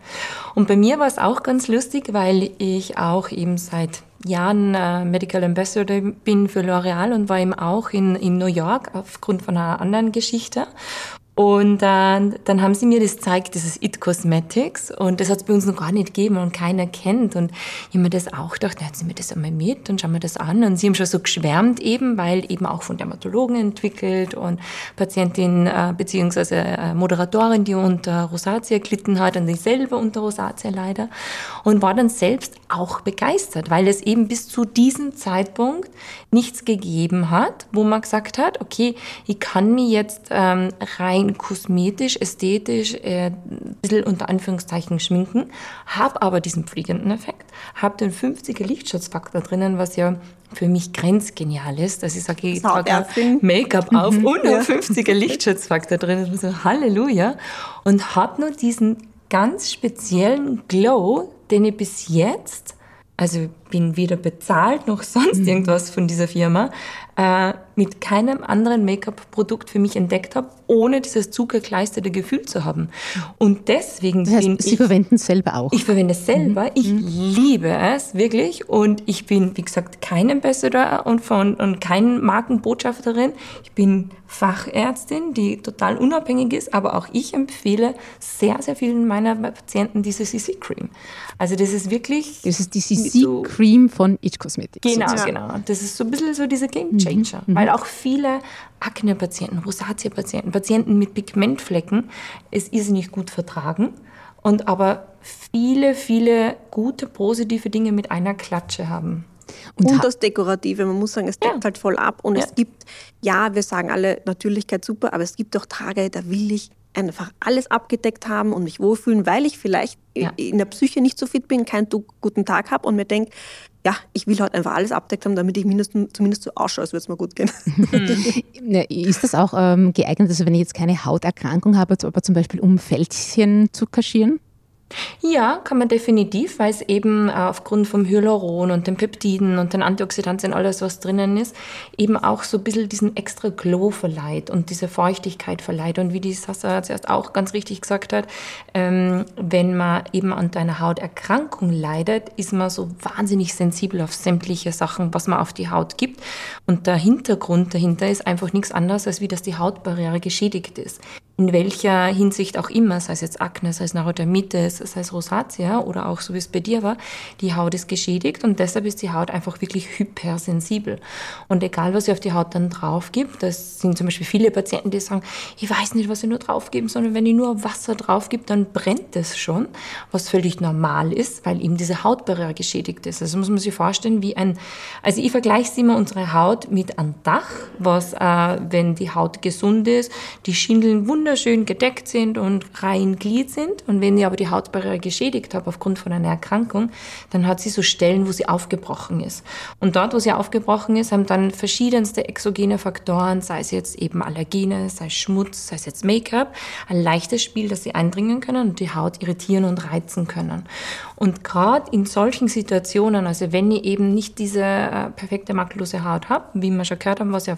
Und bei mir war es auch ganz lustig, weil ich auch eben seit Jahren äh, Medical Ambassador bin für L'Oreal und war eben auch in, in New York aufgrund von einer anderen Geschichte. Und dann, dann haben sie mir das gezeigt, dieses It Cosmetics. Und das hat es bei uns noch gar nicht gegeben und keiner kennt. Und ich habe mir das auch gedacht, na, nehmen wir das einmal mit und schauen wir das an. Und sie haben schon so geschwärmt eben, weil eben auch von Dermatologen entwickelt und Patientin äh, beziehungsweise äh, Moderatorin, die unter Rosatia gelitten hat und ich selber unter Rosatia leider. Und war dann selbst auch begeistert, weil es eben bis zu diesem Zeitpunkt nichts gegeben hat, wo man gesagt hat, okay, ich kann mir jetzt ähm, rein rein kosmetisch, ästhetisch, äh, ein bisschen unter Anführungszeichen schminken, habe aber diesen pflegenden Effekt, habe den 50er Lichtschutzfaktor drinnen, was ja für mich grenzgenial ist, dass ich sage, ich trage Make-up auf mhm, und ja. <laughs> 50er Lichtschutzfaktor drin. So, Halleluja. Und habe nur diesen ganz speziellen Glow, den ich bis jetzt, also bin weder bezahlt noch sonst mhm. irgendwas von dieser Firma, äh, mit keinem anderen Make-up-Produkt für mich entdeckt habe, ohne dieses zugerkleisterte Gefühl zu haben. Und deswegen das heißt, bin Sie ich, verwenden es selber auch? Ich verwende es selber. Mhm. Ich mhm. liebe es wirklich. Und ich bin, wie gesagt, kein Ambassador und, von, und kein Markenbotschafterin. Ich bin Fachärztin, die total unabhängig ist, aber auch ich empfehle sehr, sehr vielen meiner Patienten diese CC-Cream. Also das ist wirklich... Das ist die CC-Cream von Itch Cosmetics. Genau, sozusagen. genau. Das ist so ein bisschen so diese Game Changer. Mhm. Weil auch viele Akne-Patienten, Rosatia-Patienten, Patienten mit Pigmentflecken es irrsinnig gut vertragen und aber viele, viele gute, positive Dinge mit einer Klatsche haben. Und, und das Dekorative, man muss sagen, es deckt ja. halt voll ab. Und ja. es gibt, ja, wir sagen alle Natürlichkeit super, aber es gibt auch Tage, da will ich einfach alles abgedeckt haben und mich wohlfühlen, weil ich vielleicht ja. in der Psyche nicht so fit bin, keinen guten Tag habe und mir denke, ja, ich will halt einfach alles abdeckt haben, damit ich mindestens, zumindest so ausschaue, als würde es mir gut gehen. <laughs> ist das auch ähm, geeignet, also wenn ich jetzt keine Hauterkrankung habe, aber zum Beispiel um Fältchen zu kaschieren? Ja, kann man definitiv, weil es eben äh, aufgrund vom Hyaluron und den Peptiden und den Antioxidantien, alles was drinnen ist, eben auch so ein bisschen diesen extra Glow verleiht und diese Feuchtigkeit verleiht. Und wie die Sasa zuerst auch ganz richtig gesagt hat, ähm, wenn man eben an einer Hauterkrankung leidet, ist man so wahnsinnig sensibel auf sämtliche Sachen, was man auf die Haut gibt. Und der Hintergrund dahinter ist einfach nichts anderes, als wie dass die Hautbarriere geschädigt ist in welcher Hinsicht auch immer, sei es jetzt Akne, sei es Neurodermitis, sei es Rosatia oder auch so wie es bei dir war, die Haut ist geschädigt und deshalb ist die Haut einfach wirklich hypersensibel. Und egal, was ich auf die Haut dann drauf gibt, das sind zum Beispiel viele Patienten, die sagen, ich weiß nicht, was ich nur drauf geben, sondern wenn ich nur Wasser drauf gebe, dann brennt es schon, was völlig normal ist, weil eben diese Hautbarriere geschädigt ist. Also muss man sich vorstellen, wie ein, also ich vergleiche immer unsere Haut mit einem Dach, was, äh, wenn die Haut gesund ist, die Schindeln wunderbar wunderschön gedeckt sind und rein Glied sind. Und wenn ich aber die Hautbarriere geschädigt habe aufgrund von einer Erkrankung, dann hat sie so Stellen, wo sie aufgebrochen ist. Und dort, wo sie aufgebrochen ist, haben dann verschiedenste exogene Faktoren, sei es jetzt eben Allergene, sei es Schmutz, sei es jetzt Make-up, ein leichtes Spiel, dass sie eindringen können und die Haut irritieren und reizen können. Und gerade in solchen Situationen, also wenn ich eben nicht diese äh, perfekte makellose Haut habe, wie wir schon gehört haben, was ja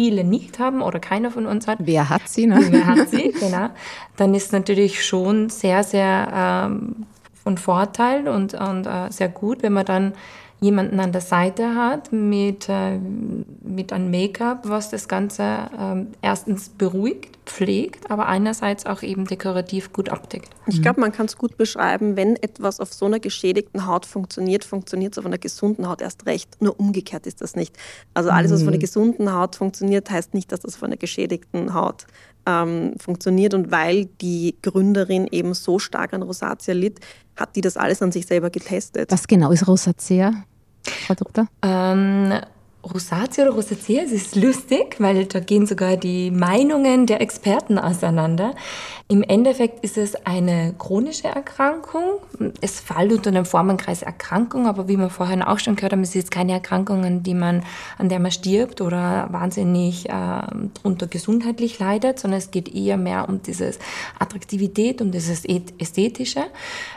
viele nicht haben oder keiner von uns hat. Wer hat sie? Ne? <laughs> Wer hat sie, genau. Dann ist natürlich schon sehr, sehr ähm, von Vorteil und, und äh, sehr gut, wenn man dann jemanden an der Seite hat mit, äh, mit einem Make-up, was das Ganze äh, erstens beruhigt, pflegt, aber einerseits auch eben dekorativ gut abdeckt. Ich glaube, man kann es gut beschreiben, wenn etwas auf so einer geschädigten Haut funktioniert, funktioniert es auf einer gesunden Haut erst recht. Nur umgekehrt ist das nicht. Also alles, was von einer mhm. gesunden Haut funktioniert, heißt nicht, dass das von einer geschädigten Haut ähm, funktioniert. Und weil die Gründerin eben so stark an Rosatia litt, hat die das alles an sich selber getestet. Was genau ist Rosatia, Frau Doktor? Ähm, Rosatia oder Rosacea, es ist lustig, weil da gehen sogar die Meinungen der Experten auseinander. Im Endeffekt ist es eine chronische Erkrankung. Es fällt unter den Formenkreis Erkrankung, aber wie wir vorhin auch schon gehört haben, es ist jetzt keine Erkrankung, an, die man, an der man stirbt oder wahnsinnig äh, darunter gesundheitlich leidet, sondern es geht eher mehr um dieses Attraktivität, um dieses Ästhetische.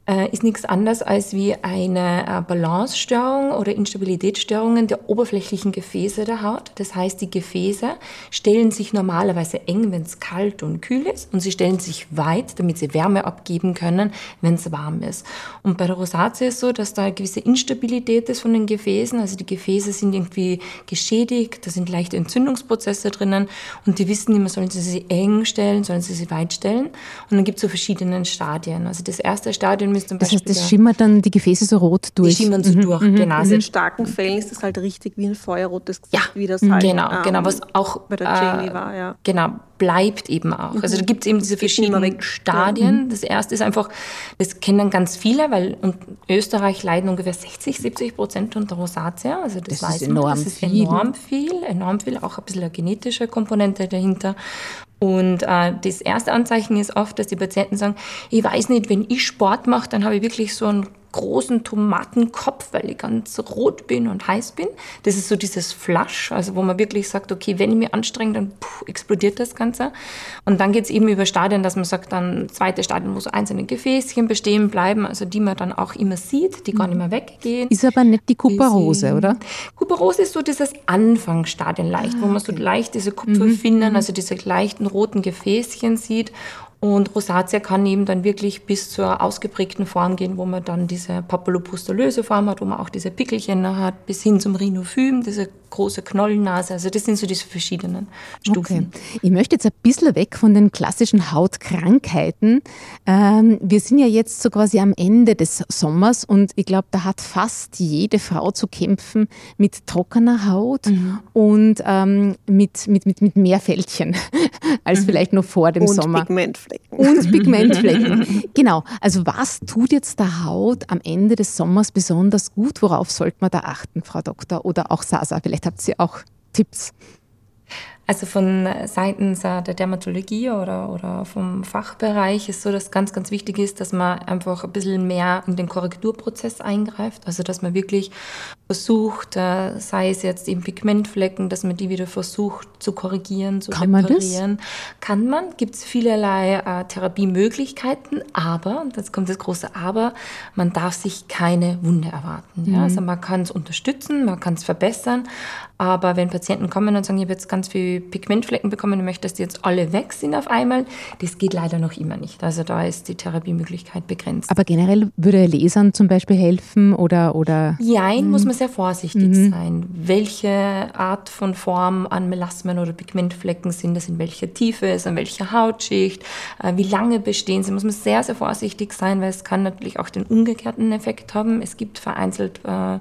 Äh, ist nichts anderes als wie eine äh, Balancestörung oder Instabilitätsstörungen der oberflächlichen Gefäße der Haut. Das heißt, die Gefäße stellen sich normalerweise eng, wenn es kalt und kühl ist, und sie stellen sich weit, damit sie Wärme abgeben können, wenn es warm ist. Und bei der Rosatia ist so, dass da eine gewisse Instabilität ist von den Gefäßen. Also die Gefäße sind irgendwie geschädigt, da sind leichte Entzündungsprozesse drinnen und die wissen immer, sollen sie sie eng stellen, sollen sie sie weit stellen. Und dann gibt es so verschiedene Stadien. Also das erste Stadium ist zum das Beispiel... heißt, das schimmert dann die Gefäße so rot durch? Die schimmern so mhm. durch, genau. In Also den starken Fällen ist es halt richtig wie ein feuerrotes Gesicht, Ja, wie das halt genau, ähm, genau, was auch bei der äh, Jamie war, ja. Genau, bleibt eben auch. Also da gibt es eben diese verschiedenen. Stadien. Das erste ist einfach, das kennen ganz viele, weil in Österreich leiden ungefähr 60, 70 Prozent unter Rosatia. Also das, Das ist weiß man, enorm das ist viel. enorm viel, enorm viel, auch ein bisschen eine genetische Komponente dahinter. Und äh, das erste Anzeichen ist oft, dass die Patienten sagen, ich weiß nicht, wenn ich Sport mache, dann habe ich wirklich so einen großen Tomatenkopf, weil ich ganz rot bin und heiß bin. Das ist so dieses Flush, also wo man wirklich sagt, okay, wenn ich mich anstrenge, dann puh, explodiert das Ganze. Und dann geht es eben über Stadien, dass man sagt, dann zweite Stadien, wo so einzelne Gefäßchen bestehen bleiben, also die man dann auch immer sieht, die gar nicht mehr weggehen. Ist aber nicht die Bisschen- oder? Kuparose ist so dieses Anfangsstadion leicht, wo man so leicht diese Kupferfinnen, also diese leichten roten Gefäßchen sieht. Und Rosatia kann eben dann wirklich bis zur ausgeprägten Form gehen, wo man dann diese papillopustulöse Form hat, wo man auch diese Pickelchen hat, bis hin zum Rhinophym, diese große Knollennase. Also das sind so diese verschiedenen Stufen. Okay. Ich möchte jetzt ein bisschen weg von den klassischen Hautkrankheiten. Ähm, wir sind ja jetzt so quasi am Ende des Sommers und ich glaube, da hat fast jede Frau zu kämpfen mit trockener Haut Mhm. und ähm, mit, mit, mit, mit mehr Fältchen <laughs> als vielleicht noch vor dem Und Sommer. Pigmentflecken. Und Pigmentflecken. <laughs> genau. Also was tut jetzt der Haut am Ende des Sommers besonders gut? Worauf sollte man da achten, Frau Doktor? Oder auch Sasa? Vielleicht habt ihr auch Tipps. Also von seitens äh, der Dermatologie oder, oder vom Fachbereich ist so, dass ganz, ganz wichtig ist, dass man einfach ein bisschen mehr in den Korrekturprozess eingreift. Also dass man wirklich versucht, äh, sei es jetzt eben Pigmentflecken, dass man die wieder versucht zu korrigieren, zu Kann man das? reparieren. Kann man, gibt es vielerlei äh, Therapiemöglichkeiten, aber, und jetzt kommt das große Aber, man darf sich keine Wunde erwarten. Mhm. Ja? Also man kann es unterstützen, man kann es verbessern, aber wenn Patienten kommen und sagen, ich habe jetzt ganz viel Pigmentflecken bekommen und möchte, dass die jetzt alle weg sind auf einmal, das geht leider noch immer nicht. Also da ist die Therapiemöglichkeit begrenzt. Aber generell würde Lasern zum Beispiel helfen oder, oder Jein, Mhm. muss man sehr vorsichtig sein. Welche Art von Form an Melasmen oder Pigmentflecken sind das, in welcher Tiefe ist, an welcher Hautschicht, äh, wie lange bestehen sie, muss man sehr, sehr vorsichtig sein, weil es kann natürlich auch den umgekehrten Effekt haben. Es gibt vereinzelt äh,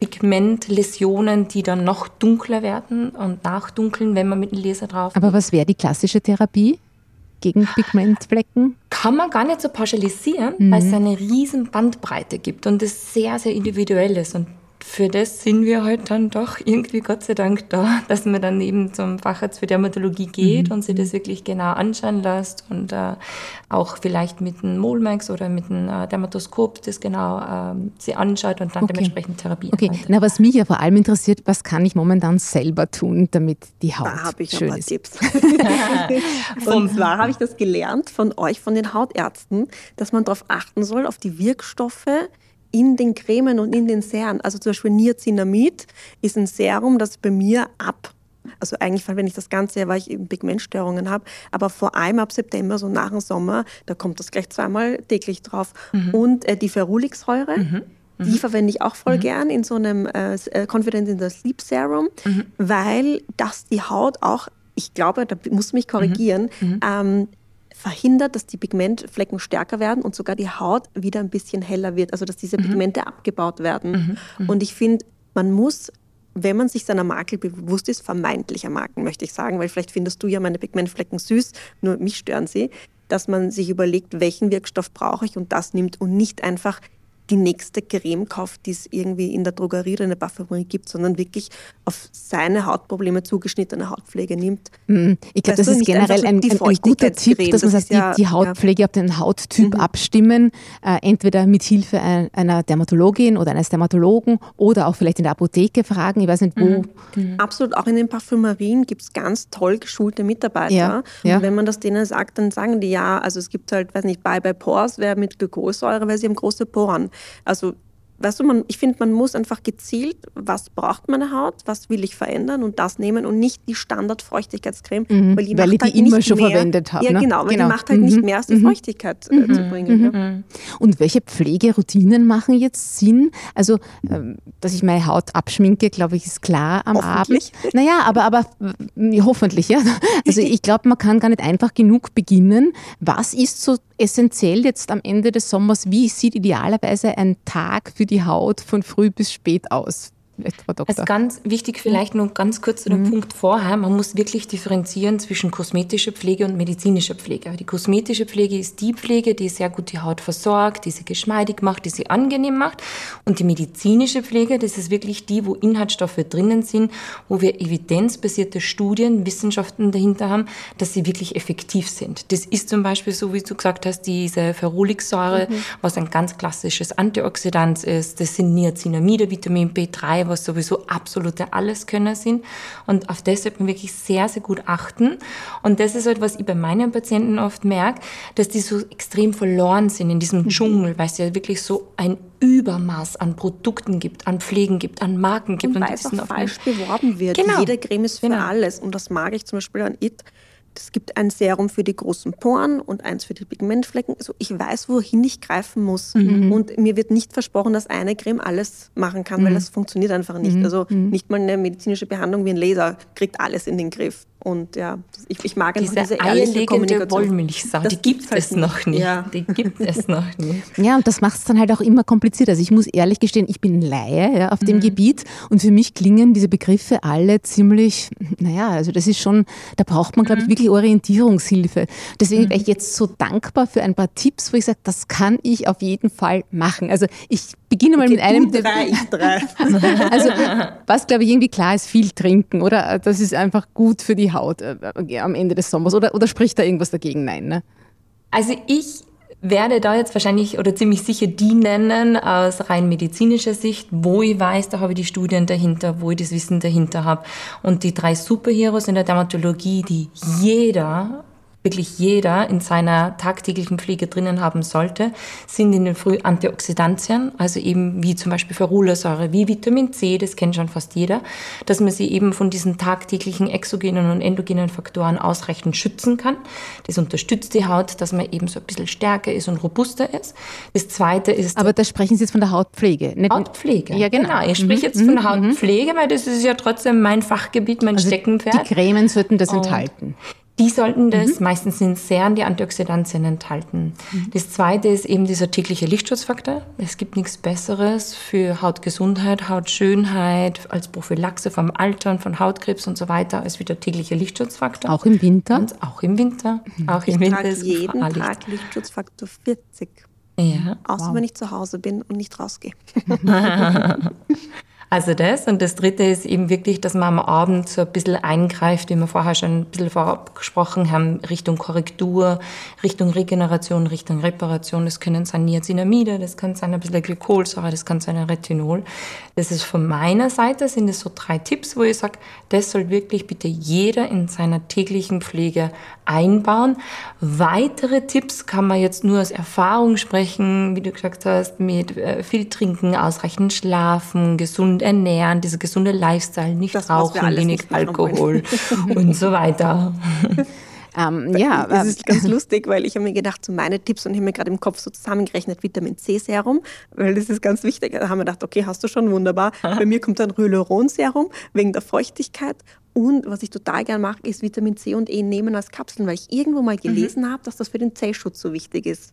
Pigmentläsionen, die dann noch dunkler werden und nachdunkeln, wenn man mit dem Laser drauf Aber was wäre die klassische Therapie gegen Pigmentflecken? kann man gar nicht so pauschalisieren, Mhm. weil es eine riesen Bandbreite gibt und es sehr, sehr individuell ist. Und für das sind wir heute dann doch irgendwie Gott sei Dank da, dass man dann eben zum Facharzt für Dermatologie geht Mhm. und sich das wirklich genau anschauen lässt und äh, auch vielleicht mit einem Molmax oder mit einem äh, Dermatoskop das genau ähm, sie anschaut und dann Okay. dementsprechend Therapie Okay, na, was mich ja vor allem interessiert, was kann ich momentan selber tun, damit die Haut Da habe ich ein schön paar ist? Tipps. <laughs> und zwar habe ich das gelernt von euch, von den Hautärzten, dass man darauf achten soll, auf die Wirkstoffe in den Cremen und in den Serien. Also zum Beispiel Niacinamid ist ein Serum, das bei mir ab also eigentlich, wenn ich das ganze Jahr, weil ich eben Pigmentstörungen habe, aber vor allem ab September, so nach dem Sommer, da kommt das gleich zweimal täglich drauf. Und äh, die Ferulicsäure, die verwende ich auch voll gern in so einem äh, äh, Confidence in the Sleep Serum, weil das die Haut auch, ich glaube, da muss mich korrigieren, ähm, verhindert, dass die Pigmentflecken stärker werden und sogar die Haut wieder ein bisschen heller wird, also dass diese Pigmente abgebaut werden. Und ich finde, man muss, wenn man sich seiner Makel bewusst ist, vermeintlicher Makel, möchte ich sagen, weil vielleicht findest du ja meine Pigmentflecken süß, nur mich stören sie, dass man sich überlegt, welchen Wirkstoff brauche ich und das nimmt und nicht einfach die nächste Creme kauft, die es irgendwie in der Drogerie oder in der Parfümerie gibt, sondern wirklich auf seine Hautprobleme zugeschnittene Hautpflege nimmt. Mm, Ich glaube, das ist generell ein, ein, ein guter Tipp, dass man das sagt, ja- die, die Hautpflege auf den Hauttyp Mhm. abstimmen, äh, entweder mit Hilfe ein- einer Dermatologin oder eines Dermatologen oder auch vielleicht in der Apotheke fragen. Ich weiß nicht, wo. Mhm. Absolut, auch in den Parfümerien gibt es ganz toll geschulte Mitarbeiter. Ja, ja. Und wenn man das denen sagt, dann sagen die ja, also es gibt halt, weiß nicht, Bye Bye Pores, wer mit Glykolsäure, weil sie haben große Poren. Also weißt du, man, ich finde, man muss einfach gezielt, was braucht meine Haut, was will ich verändern und das nehmen und nicht die Standardfeuchtigkeitscreme, mhm, weil, die weil ich halt die immer schon mehr, verwendet habe. Ja, ne? genau, weil genau. die macht halt mhm. nicht mehr als die mhm. Feuchtigkeit äh, zu bringen. Ja. Mhm. Und welche Pflegeroutinen machen jetzt Sinn? Also, ähm, dass ich meine Haut abschminke, glaube ich, ist klar am Abend. Naja, aber, aber hoffentlich, ja. <laughs> Also ich glaube, man kann gar nicht einfach genug beginnen. Was ist so essentiell jetzt am Ende des Sommers? Wie sieht idealerweise ein Tag für die Haut von früh bis spät aus? Frau Doktor. Also ganz wichtig, vielleicht nur ganz kurz zu dem mhm. Punkt vorher. Man muss wirklich differenzieren zwischen kosmetischer Pflege und medizinischer Pflege. Die kosmetische Pflege ist die Pflege, die sehr gut die Haut versorgt, die sie geschmeidig macht, die sie angenehm macht. Und die medizinische Pflege, das ist wirklich die, wo Inhaltsstoffe drinnen sind, wo wir evidenzbasierte Studien, Wissenschaften dahinter haben, dass sie wirklich effektiv sind. Das ist zum Beispiel so, wie du gesagt hast, diese Ferulicsäure, mhm. was ein ganz klassisches Antioxidant ist. Das sind Niacinamide, Vitamin B3, was sowieso absolute Alleskönner sind. Und auf das sollte man wirklich sehr, sehr gut achten. Und das ist halt, was ich bei meinen Patienten oft merke, dass die so extrem verloren sind in diesem mhm. Dschungel, weil es ja wirklich so ein Übermaß an Produkten gibt, an Pflegen gibt, an Marken gibt. Und, und weil es auch falsch beworben wird. Genau. Jede Creme ist für genau. alles. Und das mag ich zum Beispiel an IT es gibt ein Serum für die großen Poren und eins für die Pigmentflecken. Also ich weiß, wohin ich greifen muss. Mhm. Und mir wird nicht versprochen, dass eine Creme alles machen kann, mhm. weil das funktioniert einfach nicht. Mhm. Also mhm. nicht mal eine medizinische Behandlung wie ein Laser kriegt alles in den Griff. Und ja, ich, ich mag diese, diese eierlegende Wollmilchsau, die gibt es noch nicht. Ja. Die gibt es noch nicht. <laughs> Ja, und das macht es dann halt auch immer kompliziert. Also ich muss ehrlich gestehen, ich bin Laie ja, auf dem mhm. Gebiet und für mich klingen diese Begriffe alle ziemlich, naja, also das ist schon, da braucht man, glaube ich, mhm. wirklich Orientierungshilfe. Deswegen mhm. wäre ich jetzt so dankbar für ein paar Tipps, wo ich sage, das kann ich auf jeden Fall machen. Also ich beginne mal okay, mit einem. Drei, ich drei. <laughs> Also was, glaube ich, irgendwie klar ist, viel trinken, oder? Das ist einfach gut für die die Haut äh, äh, am Ende des Sommers? Oder, oder spricht da irgendwas dagegen? Nein, ne? Also ich werde da jetzt wahrscheinlich oder ziemlich sicher die nennen aus rein medizinischer Sicht, wo ich weiß, da habe ich die Studien dahinter, wo ich das Wissen dahinter habe. Und die drei Superheroes in der Dermatologie, die jeder wirklich jeder in seiner tagtäglichen Pflege drinnen haben sollte, sind in den Früh Antioxidantien, also eben wie zum Beispiel Ferulasäure, wie Vitamin C, das kennt schon fast jeder, dass man sie eben von diesen tagtäglichen exogenen und endogenen Faktoren ausreichend schützen kann. Das unterstützt die Haut, dass man eben so ein bisschen stärker ist und robuster ist. Das zweite ist... Aber da sprechen Sie jetzt von der Hautpflege. Nicht Hautpflege. Ja, genau. genau. Ich spreche mhm. jetzt von der mhm. Hautpflege, weil das ist ja trotzdem mein Fachgebiet, mein also Steckenpferd. Die Cremen sollten das enthalten. Die sollten das, mhm. meistens sind sehr an die Antioxidantien enthalten. Mhm. Das zweite ist eben dieser tägliche Lichtschutzfaktor. Es gibt nichts Besseres für Hautgesundheit, Hautschönheit, als Prophylaxe vom Alter und von Hautkrebs und so weiter, als wie der tägliche Lichtschutzfaktor. Auch im Winter? Und auch im Winter. Mhm. Auch im ich Winter trage jeden Tag Lichtschutzfaktor 40. Ja. Außer wow. wenn ich zu Hause bin und nicht rausgehe. <laughs> <laughs> <laughs> Also das. Und das Dritte ist eben wirklich, dass man am Abend so ein bisschen eingreift, wie wir vorher schon ein bisschen vorab gesprochen haben, Richtung Korrektur, Richtung Regeneration, Richtung Reparation. Das können sein Niacinamide, das kann sein ein bisschen Glykolsäure, das kann sein ein Retinol. Das ist von meiner Seite, sind es so drei Tipps, wo ich sage, das soll wirklich bitte jeder in seiner täglichen Pflege einbauen. Weitere Tipps kann man jetzt nur aus Erfahrung sprechen, wie du gesagt hast, mit äh, viel trinken, ausreichend schlafen, gesund ernähren, dieser gesunde Lifestyle, nicht das, rauchen, wenig Alkohol <laughs> und so weiter. Ähm, ja, das ist <laughs> ganz lustig, weil ich habe mir gedacht, so meine Tipps und ich habe mir gerade im Kopf so zusammengerechnet, Vitamin C Serum, weil das ist ganz wichtig. Da haben wir gedacht, okay, hast du schon, wunderbar. Bei mir kommt dann Hyaluron Serum wegen der Feuchtigkeit und was ich total gern mache, ist Vitamin C und E nehmen als Kapseln, weil ich irgendwo mal gelesen mhm. habe, dass das für den Zellschutz so wichtig ist.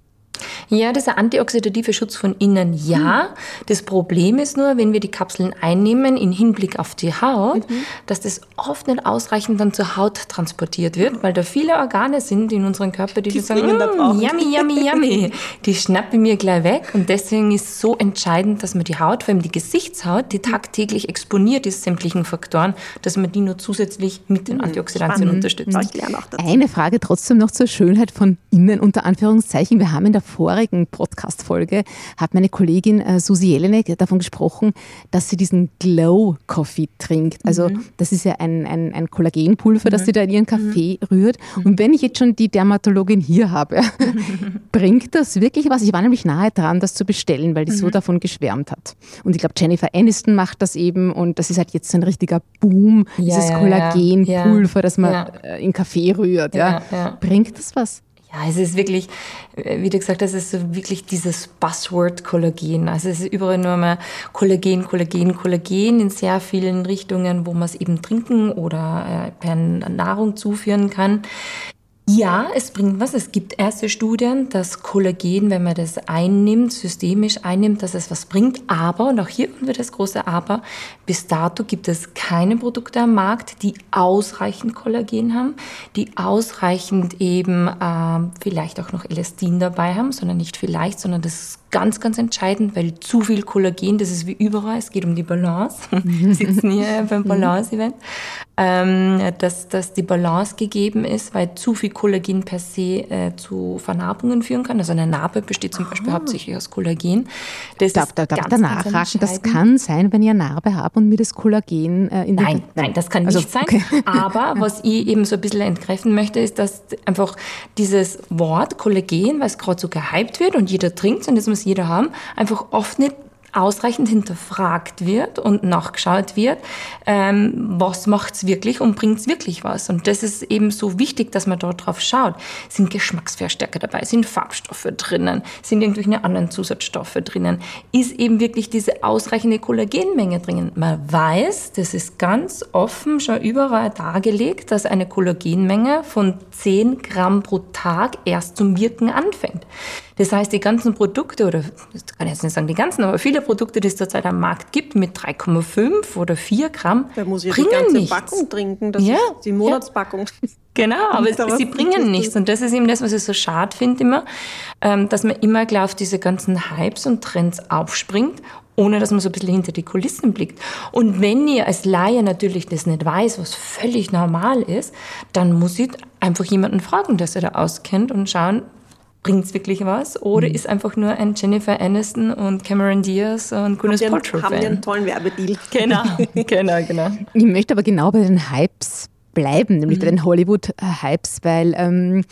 Ja, dieser antioxidative Schutz von innen, ja. Mhm. Das Problem ist nur, wenn wir die Kapseln einnehmen, im Hinblick auf die Haut, mhm. dass das oft nicht ausreichend dann zur Haut transportiert wird, weil da viele Organe sind in unserem Körper, die, die sagen, mm, yummy, yummy, yummy. Die schnappen mir gleich weg. Und deswegen ist es so entscheidend, dass man die Haut, vor allem die Gesichtshaut, die tagtäglich exponiert ist, sämtlichen Faktoren, dass man die nur zusätzlich mit den mhm. Antioxidantien Spannend. unterstützt. Eine Frage trotzdem noch zur Schönheit von innen, unter Anführungszeichen. Wir haben in der vorigen Podcast-Folge hat meine Kollegin äh, Susi Jelinek davon gesprochen, dass sie diesen Glow Coffee trinkt. Also mhm. das ist ja ein, ein, ein Kollagenpulver, mhm. das sie da in ihren Kaffee mhm. rührt. Und wenn ich jetzt schon die Dermatologin hier habe, <laughs> bringt das wirklich was? Ich war nämlich nahe dran, das zu bestellen, weil die so mhm. davon geschwärmt hat. Und ich glaube, Jennifer Aniston macht das eben und das ist halt jetzt ein richtiger Boom, ja, dieses ja, Kollagenpulver, ja. das man. Äh, in Kaffee rührt. Ja, Bringt das was? Ja, es ist wirklich, äh, wie du gesagt hast, es ist so wirklich dieses Buzzword Kollagen. Also es ist überall nur mal Kollagen, Kollagen, Kollagen in sehr vielen Richtungen, wo man es eben trinken oder äh, per Nahrung zuführen kann. Ja, es bringt was. Es gibt erste Studien, dass Kollagen, wenn man das einnimmt, systemisch einnimmt, dass es was bringt. Aber, und auch hier kommt wieder das große Aber, bis dato gibt es keine Produkte am Markt, die ausreichend Kollagen haben, die ausreichend eben äh, vielleicht auch noch Elastin dabei haben, sondern nicht vielleicht, sondern das ganz, ganz entscheidend, weil zu viel Kollagen, das ist wie überall, es geht um die Balance. Wir sitzen hier <laughs> beim mhm. Balance-Event. Ähm, dass, dass die Balance gegeben ist, weil zu viel Kollagen per se äh, zu Vernarbungen führen kann. Also eine Narbe besteht zum Beispiel ah. hauptsächlich aus Kollagen. Das darf, darf, darf da nachraschen, das kann sein, wenn ich eine Narbe habe und mir das Kollagen äh, in Nein, nein, das kann also, nicht sein. Okay. <laughs> Aber was ich eben so ein bisschen entkräften möchte, ist, dass einfach dieses Wort Kollagen, weil es gerade so gehypt wird und jeder trinkt und das muss jeder haben, einfach oft nicht ausreichend hinterfragt wird und nachgeschaut wird, ähm, was macht's wirklich und bringt's wirklich was. Und das ist eben so wichtig, dass man dort drauf schaut. Sind Geschmacksverstärker dabei? Sind Farbstoffe drinnen? Sind irgendwelche anderen Zusatzstoffe drinnen? Ist eben wirklich diese ausreichende Kollagenmenge drinnen? Man weiß, das ist ganz offen schon überall dargelegt, dass eine Kollagenmenge von 10 Gramm pro Tag erst zum Wirken anfängt. Das heißt, die ganzen Produkte, oder das kann ich jetzt nicht sagen die ganzen, aber viele Produkte, die es zurzeit am Markt gibt, mit 3,5 oder 4 Gramm, da muss ich bringen die ganze nichts. Packung trinken, das ja, ist die Monatspackung. Ja. Genau, aber <laughs> sie bringen nichts. Und das ist eben das, was ich so schade finde immer, ähm, dass man immer gleich auf diese ganzen Hypes und Trends aufspringt ohne dass man so ein bisschen hinter die Kulissen blickt. Und wenn ihr als Laie natürlich das nicht weiß, was völlig normal ist, dann muss ich einfach jemanden fragen, der sich da auskennt und schauen, bringt es wirklich was? Oder mhm. ist einfach nur ein Jennifer Aniston und Cameron Diaz und Gwyneth Paltrow Haben wir einen tollen Werbedeal. <laughs> Genau, genau, genau. Ich möchte aber genau bei den Hypes bleiben, nämlich mhm. bei den Hollywood-Hypes, weil ähm,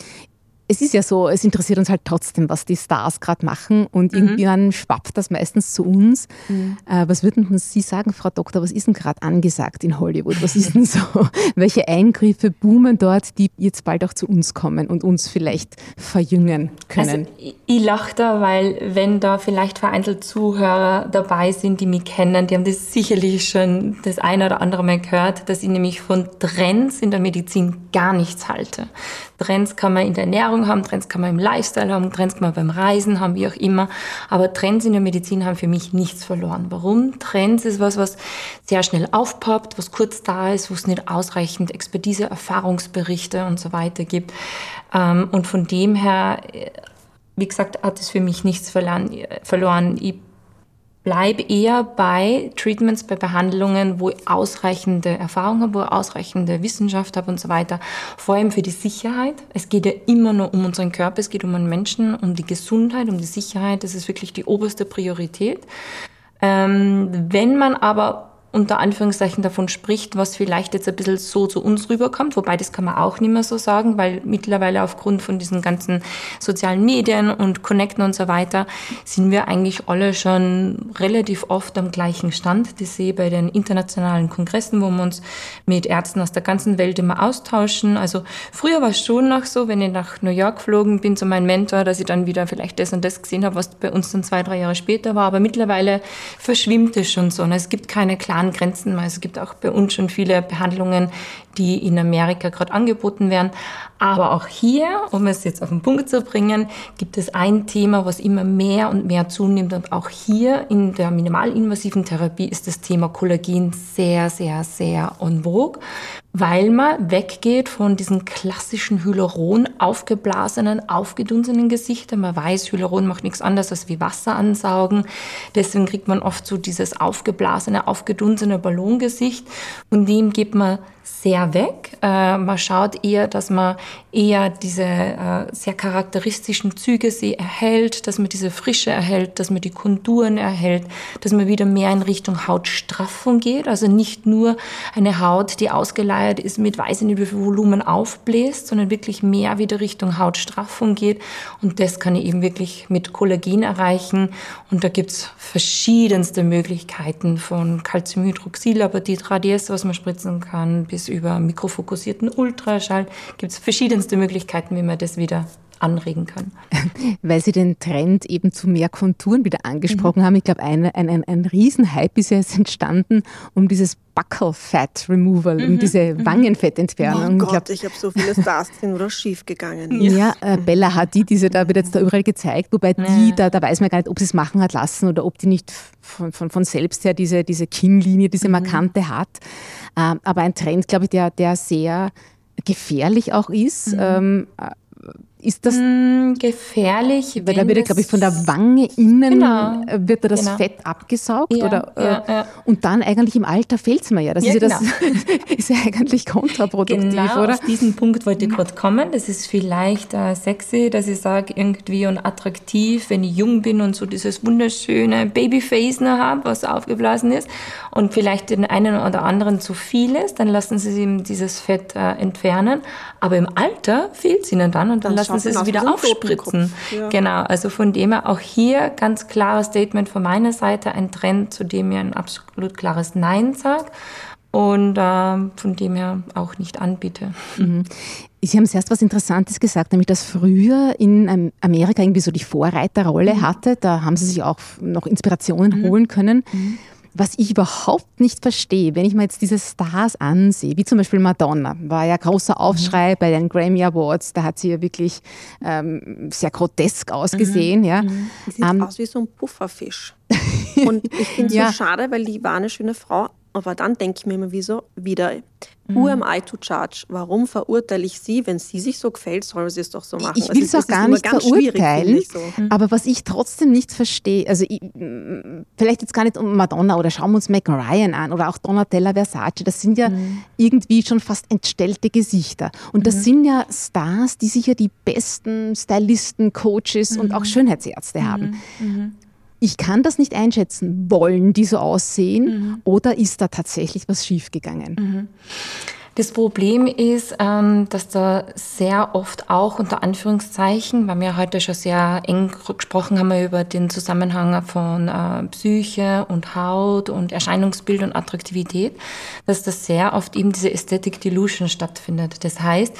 es ist ja so, es interessiert uns halt trotzdem, was die Stars gerade machen und mhm. irgendwann schwappt das meistens zu uns. Mhm. Äh, was würden Sie sagen, Frau Doktor, was ist denn gerade angesagt in Hollywood? Was ist denn so? <laughs> Welche Eingriffe boomen dort, die jetzt bald auch zu uns kommen und uns vielleicht verjüngen können? Also, ich lache da, weil wenn da vielleicht vereinzelt Zuhörer dabei sind, die mich kennen, die haben das sicherlich schon das eine oder andere Mal gehört, dass ich nämlich von Trends in der Medizin gar nichts halte. Trends kann man in der Ernährung haben, Trends kann man im Lifestyle haben, Trends kann man beim Reisen haben, wie auch immer. Aber Trends in der Medizin haben für mich nichts verloren. Warum? Trends ist was, was sehr schnell aufpoppt, was kurz da ist, wo es nicht ausreichend Expertise, Erfahrungsberichte und so weiter gibt. Ähm, und von dem her, äh, wie gesagt, hat es für mich nichts verloren. Ich bleibe eher bei Treatments, bei Behandlungen, wo ich ausreichende Erfahrung habe, wo ich ausreichende Wissenschaft habe und so weiter. Vor allem für die Sicherheit. Es geht ja immer nur um unseren Körper, es geht um den Menschen, um die Gesundheit, um die Sicherheit. Das ist wirklich die oberste Priorität. Ähm, wenn man aber unter Anführungszeichen davon spricht, was vielleicht jetzt ein bisschen so zu uns rüberkommt, wobei das kann man auch nicht mehr so sagen, weil mittlerweile aufgrund von diesen ganzen sozialen Medien und Connecten und so weiter sind wir eigentlich alle schon relativ oft am gleichen Stand. Das sehe ich bei den internationalen Kongressen, wo wir uns mit Ärzten aus der ganzen Welt immer austauschen. Also früher war es schon noch so, wenn ich nach New York geflogen bin zu meinem Mentor, dass ich dann wieder vielleicht das und das gesehen habe, was bei uns dann zwei, drei Jahre später war. Aber mittlerweile verschwimmt es schon so. Und es gibt keine klaren an Grenzen. Es gibt auch bei uns schon viele Behandlungen, die in Amerika gerade angeboten werden. Aber auch hier, um es jetzt auf den Punkt zu bringen, gibt es ein Thema, was immer mehr und mehr zunimmt. Und auch hier in der minimalinvasiven Therapie ist das Thema Kollagen sehr, sehr, sehr en vogue, weil man weggeht von diesen klassischen Hyaluron aufgeblasenen, aufgedunsenen Gesichtern. Man weiß, Hyaluron macht nichts anderes als wie Wasser ansaugen. Deswegen kriegt man oft so dieses aufgeblasene, aufgedunsene Ballongesicht. Und dem gibt man sehr mehr weg. Äh, man schaut eher, dass man eher diese äh, sehr charakteristischen Züge sie erhält, dass man diese Frische erhält, dass man die Konturen erhält, dass man wieder mehr in Richtung Hautstraffung geht. Also nicht nur eine Haut, die ausgeleiert ist, mit weiß nicht wie viel Volumen aufbläst, sondern wirklich mehr wieder Richtung Hautstraffung geht. Und das kann ich eben wirklich mit Kollagen erreichen. Und da gibt's verschiedenste Möglichkeiten von Calciumhydroxyl, aber die Radies, was man spritzen kann, bis über mikrofokussierten Ultraschall. Gibt es verschiedenste Möglichkeiten, wie man das wieder anregen kann. <laughs> Weil Sie den Trend eben zu mehr Konturen wieder angesprochen mhm. haben. Ich glaube, ein, ein, ein, ein Riesenhype ist ja jetzt entstanden um dieses Buckle Fat Removal, mhm. um diese mhm. Wangenfettentfernung. Oh Gott, ich, ich habe so viele Stars gesehen, wo das schief gegangen ist. Ja, äh, Bella Hadid, diese da wird jetzt da überall gezeigt, wobei die, da, da weiß man gar nicht, ob sie es machen hat lassen oder ob die nicht von, von, von selbst her diese, diese Kinnlinie, diese mhm. markante hat. Ähm, aber ein Trend, glaube ich, der, der sehr gefährlich auch ist. Mhm. Ähm, ist das mm, gefährlich? Weil da wird, glaube ich, von der Wange innen genau. Wird da das genau. Fett abgesaugt ja, oder ja, äh, ja. und dann eigentlich im Alter fehlt es mir ja. Das ist, ja das genau. <laughs> ist ja eigentlich kontraproduktiv, genau, oder? Auf diesen Punkt wollte ich gerade kommen. Das ist vielleicht äh, sexy, dass ich sage irgendwie und attraktiv, wenn ich jung bin und so dieses wunderschöne Babyface noch habe, was aufgeblasen ist und vielleicht den einen oder anderen zu viel ist, dann lassen sie ihm dieses Fett äh, entfernen. Aber im Alter fehlt es ihnen dann und dann, dann lassen lassen sie es wieder aufspritzen. Ja. Genau, also von dem her auch hier ganz klares Statement von meiner Seite, ein Trend, zu dem ich ein absolut klares Nein sage und äh, von dem her auch nicht anbiete. Mhm. Sie haben zuerst was Interessantes gesagt, nämlich dass früher in Amerika irgendwie so die Vorreiterrolle mhm. hatte. Da haben Sie sich auch noch Inspirationen mhm. holen können. Mhm. Was ich überhaupt nicht verstehe, wenn ich mir jetzt diese Stars ansehe, wie zum Beispiel Madonna, war ja großer Aufschrei mhm. bei den Grammy Awards, da hat sie ja wirklich ähm, sehr grotesk ausgesehen. Mhm. Ja. Mhm. Die sieht um, aus wie so ein Pufferfisch. <laughs> Und ich finde es ja. so schade, weil die war eine schöne Frau, aber dann denke ich mir immer wieso, wieder, mhm. who am I to charge? Warum verurteile ich sie? Wenn sie sich so gefällt, soll sie es doch so machen. Ich will es auch gar nicht verurteilen, so. Mhm. aber was ich trotzdem nicht verstehe, also ich, vielleicht jetzt gar nicht um Madonna oder schauen wir uns Mac Ryan an oder auch Donatella Versace, das sind ja mhm. irgendwie schon fast entstellte Gesichter. Und das mhm. sind ja Stars, die sicher die besten Stylisten, Coaches und auch mhm. Schönheitsärzte haben. Ich kann das nicht einschätzen. Wollen die so aussehen mhm. oder ist da tatsächlich was schiefgegangen? Mhm. Das Problem ist, ähm, dass da sehr oft auch unter Anführungszeichen, weil wir heute schon sehr eng gesprochen haben über den Zusammenhang von äh, Psyche und Haut und Erscheinungsbild und Attraktivität, dass das sehr oft eben diese Aesthetic Delusion stattfindet. Das heißt,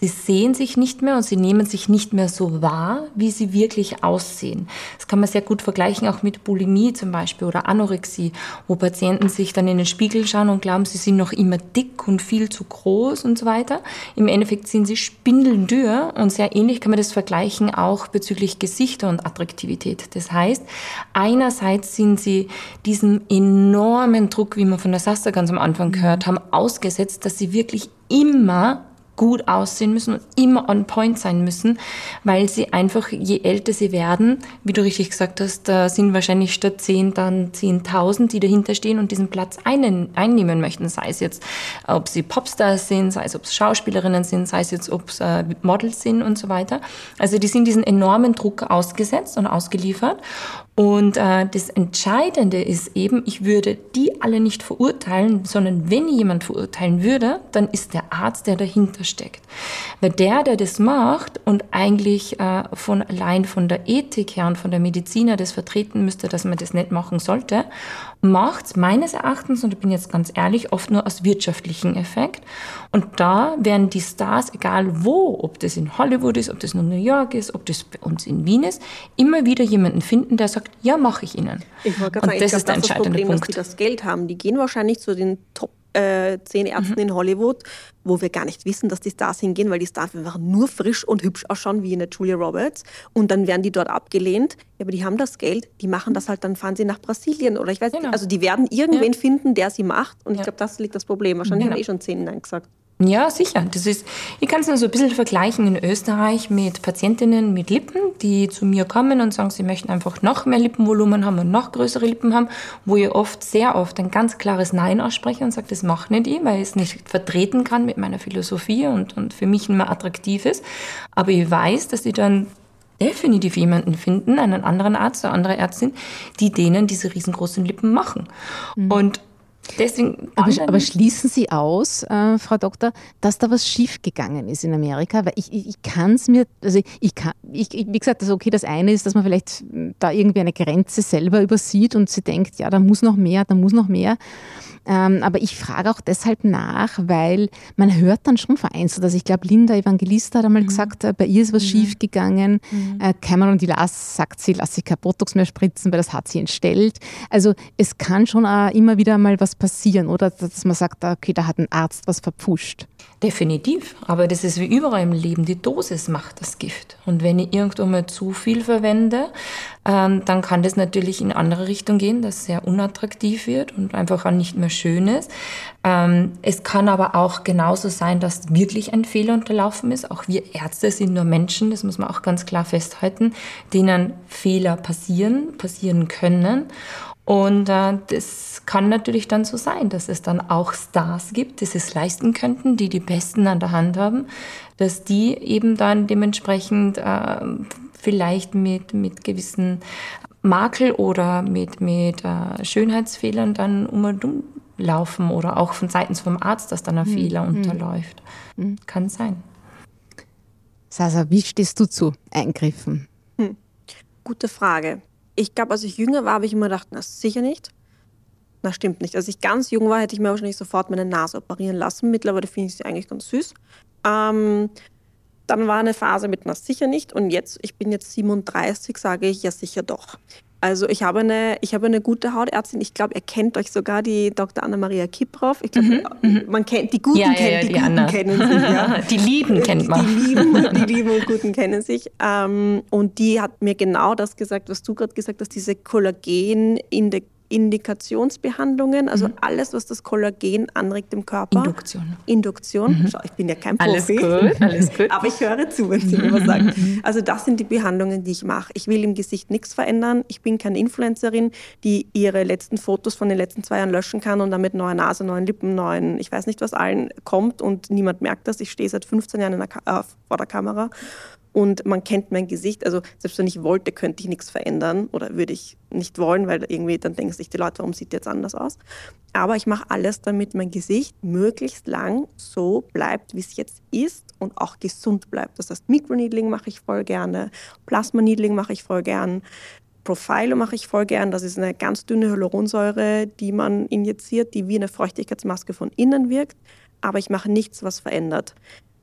sie sehen sich nicht mehr und sie nehmen sich nicht mehr so wahr, wie sie wirklich aussehen. Das kann man sehr gut vergleichen auch mit Bulimie zum Beispiel oder Anorexie, wo Patienten sich dann in den Spiegel schauen und glauben, sie sind noch immer dick und viel zu groß und so weiter. Im Endeffekt sind sie spindeldürr und sehr ähnlich kann man das vergleichen auch bezüglich Gesichter und Attraktivität. Das heißt, einerseits sind sie diesem enormen Druck, wie wir von der Sasta ganz am Anfang gehört haben, ausgesetzt, dass sie wirklich immer gut aussehen müssen und immer on point sein müssen, weil sie einfach, je älter sie werden, wie du richtig gesagt hast, da sind wahrscheinlich statt 10 dann 10.000, die dahinter stehen und diesen Platz einen, einnehmen möchten, sei es jetzt, ob sie Popstars sind, sei es, ob es Schauspielerinnen sind, sei es jetzt, ob es äh, Models sind und so weiter. Also die sind diesen enormen Druck ausgesetzt und ausgeliefert und äh, das Entscheidende ist eben, ich würde die alle nicht verurteilen, sondern wenn jemand verurteilen würde, dann ist der Arzt, der dahinter steckt. Weil der, der das macht und eigentlich äh, von allein von der Ethik her und von der Mediziner das vertreten müsste, dass man das nicht machen sollte, macht es meines Erachtens, und ich bin jetzt ganz ehrlich, oft nur aus wirtschaftlichen Effekt. Und da werden die Stars, egal wo, ob das in Hollywood ist, ob das in New York ist, ob das bei uns in Wien ist, immer wieder jemanden finden, der sagt, ja, mache ich Ihnen. Ich gerade sagen, das ich ist glaub, der das entscheidende Problem, Punkt. dass die das Geld haben. Die gehen wahrscheinlich zu den Top äh, zehn Ärzten mhm. in Hollywood, wo wir gar nicht wissen, dass die Stars hingehen, weil die Stars einfach nur frisch und hübsch ausschauen, wie eine Julia Roberts. Und dann werden die dort abgelehnt. Ja, aber die haben das Geld, die machen das halt, dann fahren sie nach Brasilien oder ich weiß genau. nicht. Also die werden irgendwen ja. finden, der sie macht. Und ja. ich glaube, das liegt das Problem. Wahrscheinlich genau. haben eh schon zehn Nein gesagt. Ja, sicher. Das ist, ich kann es nur so ein bisschen vergleichen in Österreich mit Patientinnen mit Lippen, die zu mir kommen und sagen, sie möchten einfach noch mehr Lippenvolumen haben und noch größere Lippen haben, wo ich oft, sehr oft ein ganz klares Nein ausspreche und sage, das macht nicht ich, weil ich es nicht vertreten kann mit meiner Philosophie und, und für mich nicht mehr attraktiv ist. Aber ich weiß, dass sie dann definitiv jemanden finden, einen anderen Arzt oder andere Ärztin, die denen diese riesengroßen Lippen machen. Mhm. Und Deswegen aber, aber, schließen Sie aus, äh, Frau Doktor, dass da was schiefgegangen ist in Amerika? Weil ich, ich, ich kann es mir, also ich kann, ich, wie gesagt, also okay, das eine ist, dass man vielleicht da irgendwie eine Grenze selber übersieht und sie denkt, ja, da muss noch mehr, da muss noch mehr. Ähm, aber ich frage auch deshalb nach, weil man hört dann schon vereinzelt. Also ich glaube, Linda Evangelista hat einmal mhm. gesagt, äh, bei ihr ist was mhm. schiefgegangen. Mhm. Äh, Cameron Dilas sagt, sie lasse sich kein Botox mehr spritzen, weil das hat sie entstellt. Also es kann schon auch immer wieder mal was passieren, oder? Dass man sagt, okay, da hat ein Arzt was verpfuscht. Definitiv. Aber das ist wie überall im Leben. Die Dosis macht das Gift. Und wenn ich irgendwo mal zu viel verwende, ähm, dann kann das natürlich in andere Richtung gehen, dass sehr unattraktiv wird und einfach auch nicht mehr schön ist. Ähm, es kann aber auch genauso sein, dass wirklich ein Fehler unterlaufen ist. Auch wir Ärzte sind nur Menschen, das muss man auch ganz klar festhalten, denen Fehler passieren, passieren können. Und äh, das kann natürlich dann so sein, dass es dann auch Stars gibt, die es leisten könnten, die die Besten an der Hand haben, dass die eben dann dementsprechend äh, vielleicht mit, mit gewissen Makel oder mit, mit äh, Schönheitsfehlern dann um und um laufen oder auch von seitens vom Arzt, dass dann ein mhm. Fehler hm. unterläuft. Mhm. Kann sein. Sasa, wie stehst du zu Eingriffen? Hm. Gute Frage. Ich glaube, als ich jünger war, habe ich immer gedacht, na sicher nicht. Na, stimmt nicht. Als ich ganz jung war, hätte ich mir wahrscheinlich sofort meine Nase operieren lassen. Mittlerweile finde ich sie eigentlich ganz süß. Ähm, dann war eine Phase mit, na sicher nicht. Und jetzt, ich bin jetzt 37, sage ich, ja sicher doch. Also ich habe eine, ich habe eine gute Hautärztin. Ich glaube, ihr kennt euch sogar, die Dr. Anna-Maria Kiprov. Ich glaube, mhm, mhm. man kennt die Guten, ja, kennt, ja, die, die Guten Anna. kennen sich. Ja. <laughs> die Lieben kennt man. Die Lieben, die <laughs> Lieben und Guten kennen sich. Ähm, und die hat mir genau das gesagt, was du gerade gesagt hast, diese Kollagen in der Indikationsbehandlungen, also mhm. alles, was das Kollagen anregt im Körper. Induktion. Induktion. Mhm. Schau, ich bin ja kein Profi. Alles gut, alles gut. <laughs> Aber ich höre zu, wenn Sie mir was sagen. Mhm. Also das sind die Behandlungen, die ich mache. Ich will im Gesicht nichts verändern. Ich bin keine Influencerin, die ihre letzten Fotos von den letzten zwei Jahren löschen kann und damit neue Nase, neuen Lippen, neuen, ich weiß nicht was allen kommt und niemand merkt das. Ich stehe seit 15 Jahren der äh, vor der Kamera und man kennt mein Gesicht. Also selbst wenn ich wollte, könnte ich nichts verändern oder würde ich nicht wollen, weil irgendwie dann denken sich die Leute, warum sieht jetzt anders aus. Aber ich mache alles, damit mein Gesicht möglichst lang so bleibt, wie es jetzt ist und auch gesund bleibt. Das heißt, Microneedling mache ich voll gerne, Plasma-Needling mache ich voll gern. Profile mache ich voll gern. Das ist eine ganz dünne Hyaluronsäure, die man injiziert, die wie eine Feuchtigkeitsmaske von innen wirkt. Aber ich mache nichts, was verändert.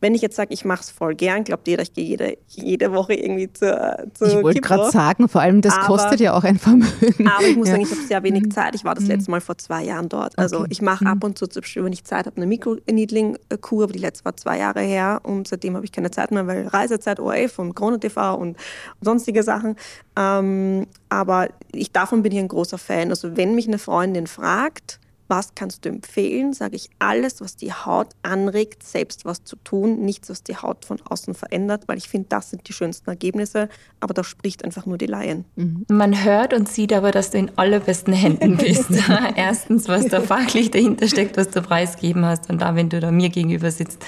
Wenn ich jetzt sage, ich mache es voll gern, glaubt jeder, ich gehe jede, jede Woche irgendwie zur, zur Ich wollte gerade sagen, vor allem das aber, kostet ja auch ein Vermögen. Aber ich muss ja. sagen, ich habe sehr wenig mhm. Zeit. Ich war das mhm. letzte Mal vor zwei Jahren dort. Also okay. ich mache ab mhm. und zu, wenn ich Zeit habe, eine Mikroneedling-Kur, aber die letzte war zwei Jahre her und seitdem habe ich keine Zeit mehr, weil Reisezeit, ORF und Krone TV und sonstige Sachen. Ähm, aber ich, davon bin ich ein großer Fan. Also wenn mich eine Freundin fragt, was kannst du empfehlen? Sage ich alles, was die Haut anregt, selbst was zu tun, nichts, was die Haut von außen verändert, weil ich finde, das sind die schönsten Ergebnisse, aber da spricht einfach nur die Laien. Mhm. Man hört und sieht aber, dass du in allerbesten Händen <laughs> bist. Erstens, was da fachlich dahinter steckt, was du preisgeben hast und da, wenn du da mir gegenüber sitzt,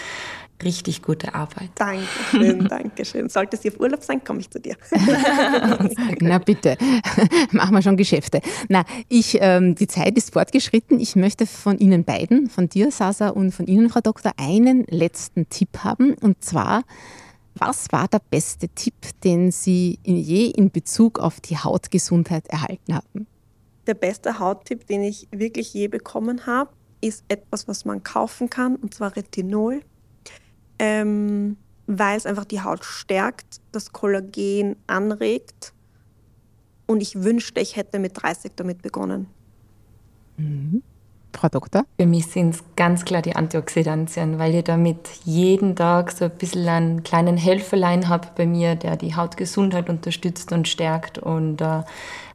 richtig gute Arbeit. Dankeschön, <laughs> Dankeschön. Sollte sie auf Urlaub sein, komme ich zu dir. <laughs> Na bitte, <laughs> machen wir schon Geschäfte. Na, ich, ähm, die Zeit ist fortgeschritten. Ich möchte von Ihnen beiden, von dir, Sasa, und von Ihnen, Frau Doktor, einen letzten Tipp haben. Und zwar, was war der beste Tipp, den Sie je in Bezug auf die Hautgesundheit erhalten haben? Der beste Hauttipp, den ich wirklich je bekommen habe, ist etwas, was man kaufen kann, und zwar Retinol ähm, weil es einfach die Haut stärkt, das Kollagen anregt. Und ich wünschte, ich hätte mit 30 damit begonnen. Mhm. Frau Doktor? Für mich sind es ganz klar die Antioxidantien, weil ich damit jeden Tag so ein bisschen einen kleinen Helferlein habe bei mir, der die Hautgesundheit unterstützt und stärkt. Und äh,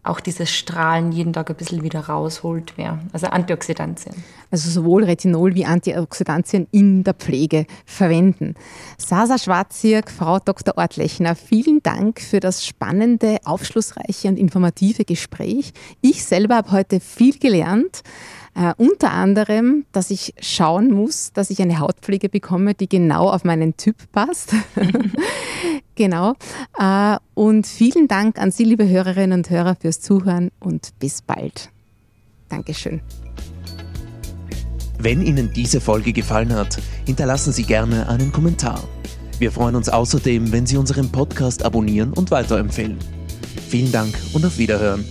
auch dieses Strahlen jeden Tag ein bisschen wieder rausholt. Mehr. Also Antioxidantien. Also sowohl Retinol wie Antioxidantien in der Pflege verwenden. Sasa Schwarzirk, Frau Dr. Ortlechner, vielen Dank für das spannende, aufschlussreiche und informative Gespräch. Ich selber habe heute viel gelernt. Äh, unter anderem, dass ich schauen muss, dass ich eine Hautpflege bekomme, die genau auf meinen Typ passt. <laughs> genau. Äh, und vielen Dank an Sie, liebe Hörerinnen und Hörer, fürs Zuhören und bis bald. Dankeschön. Wenn Ihnen diese Folge gefallen hat, hinterlassen Sie gerne einen Kommentar. Wir freuen uns außerdem, wenn Sie unseren Podcast abonnieren und weiterempfehlen. Vielen Dank und auf Wiederhören.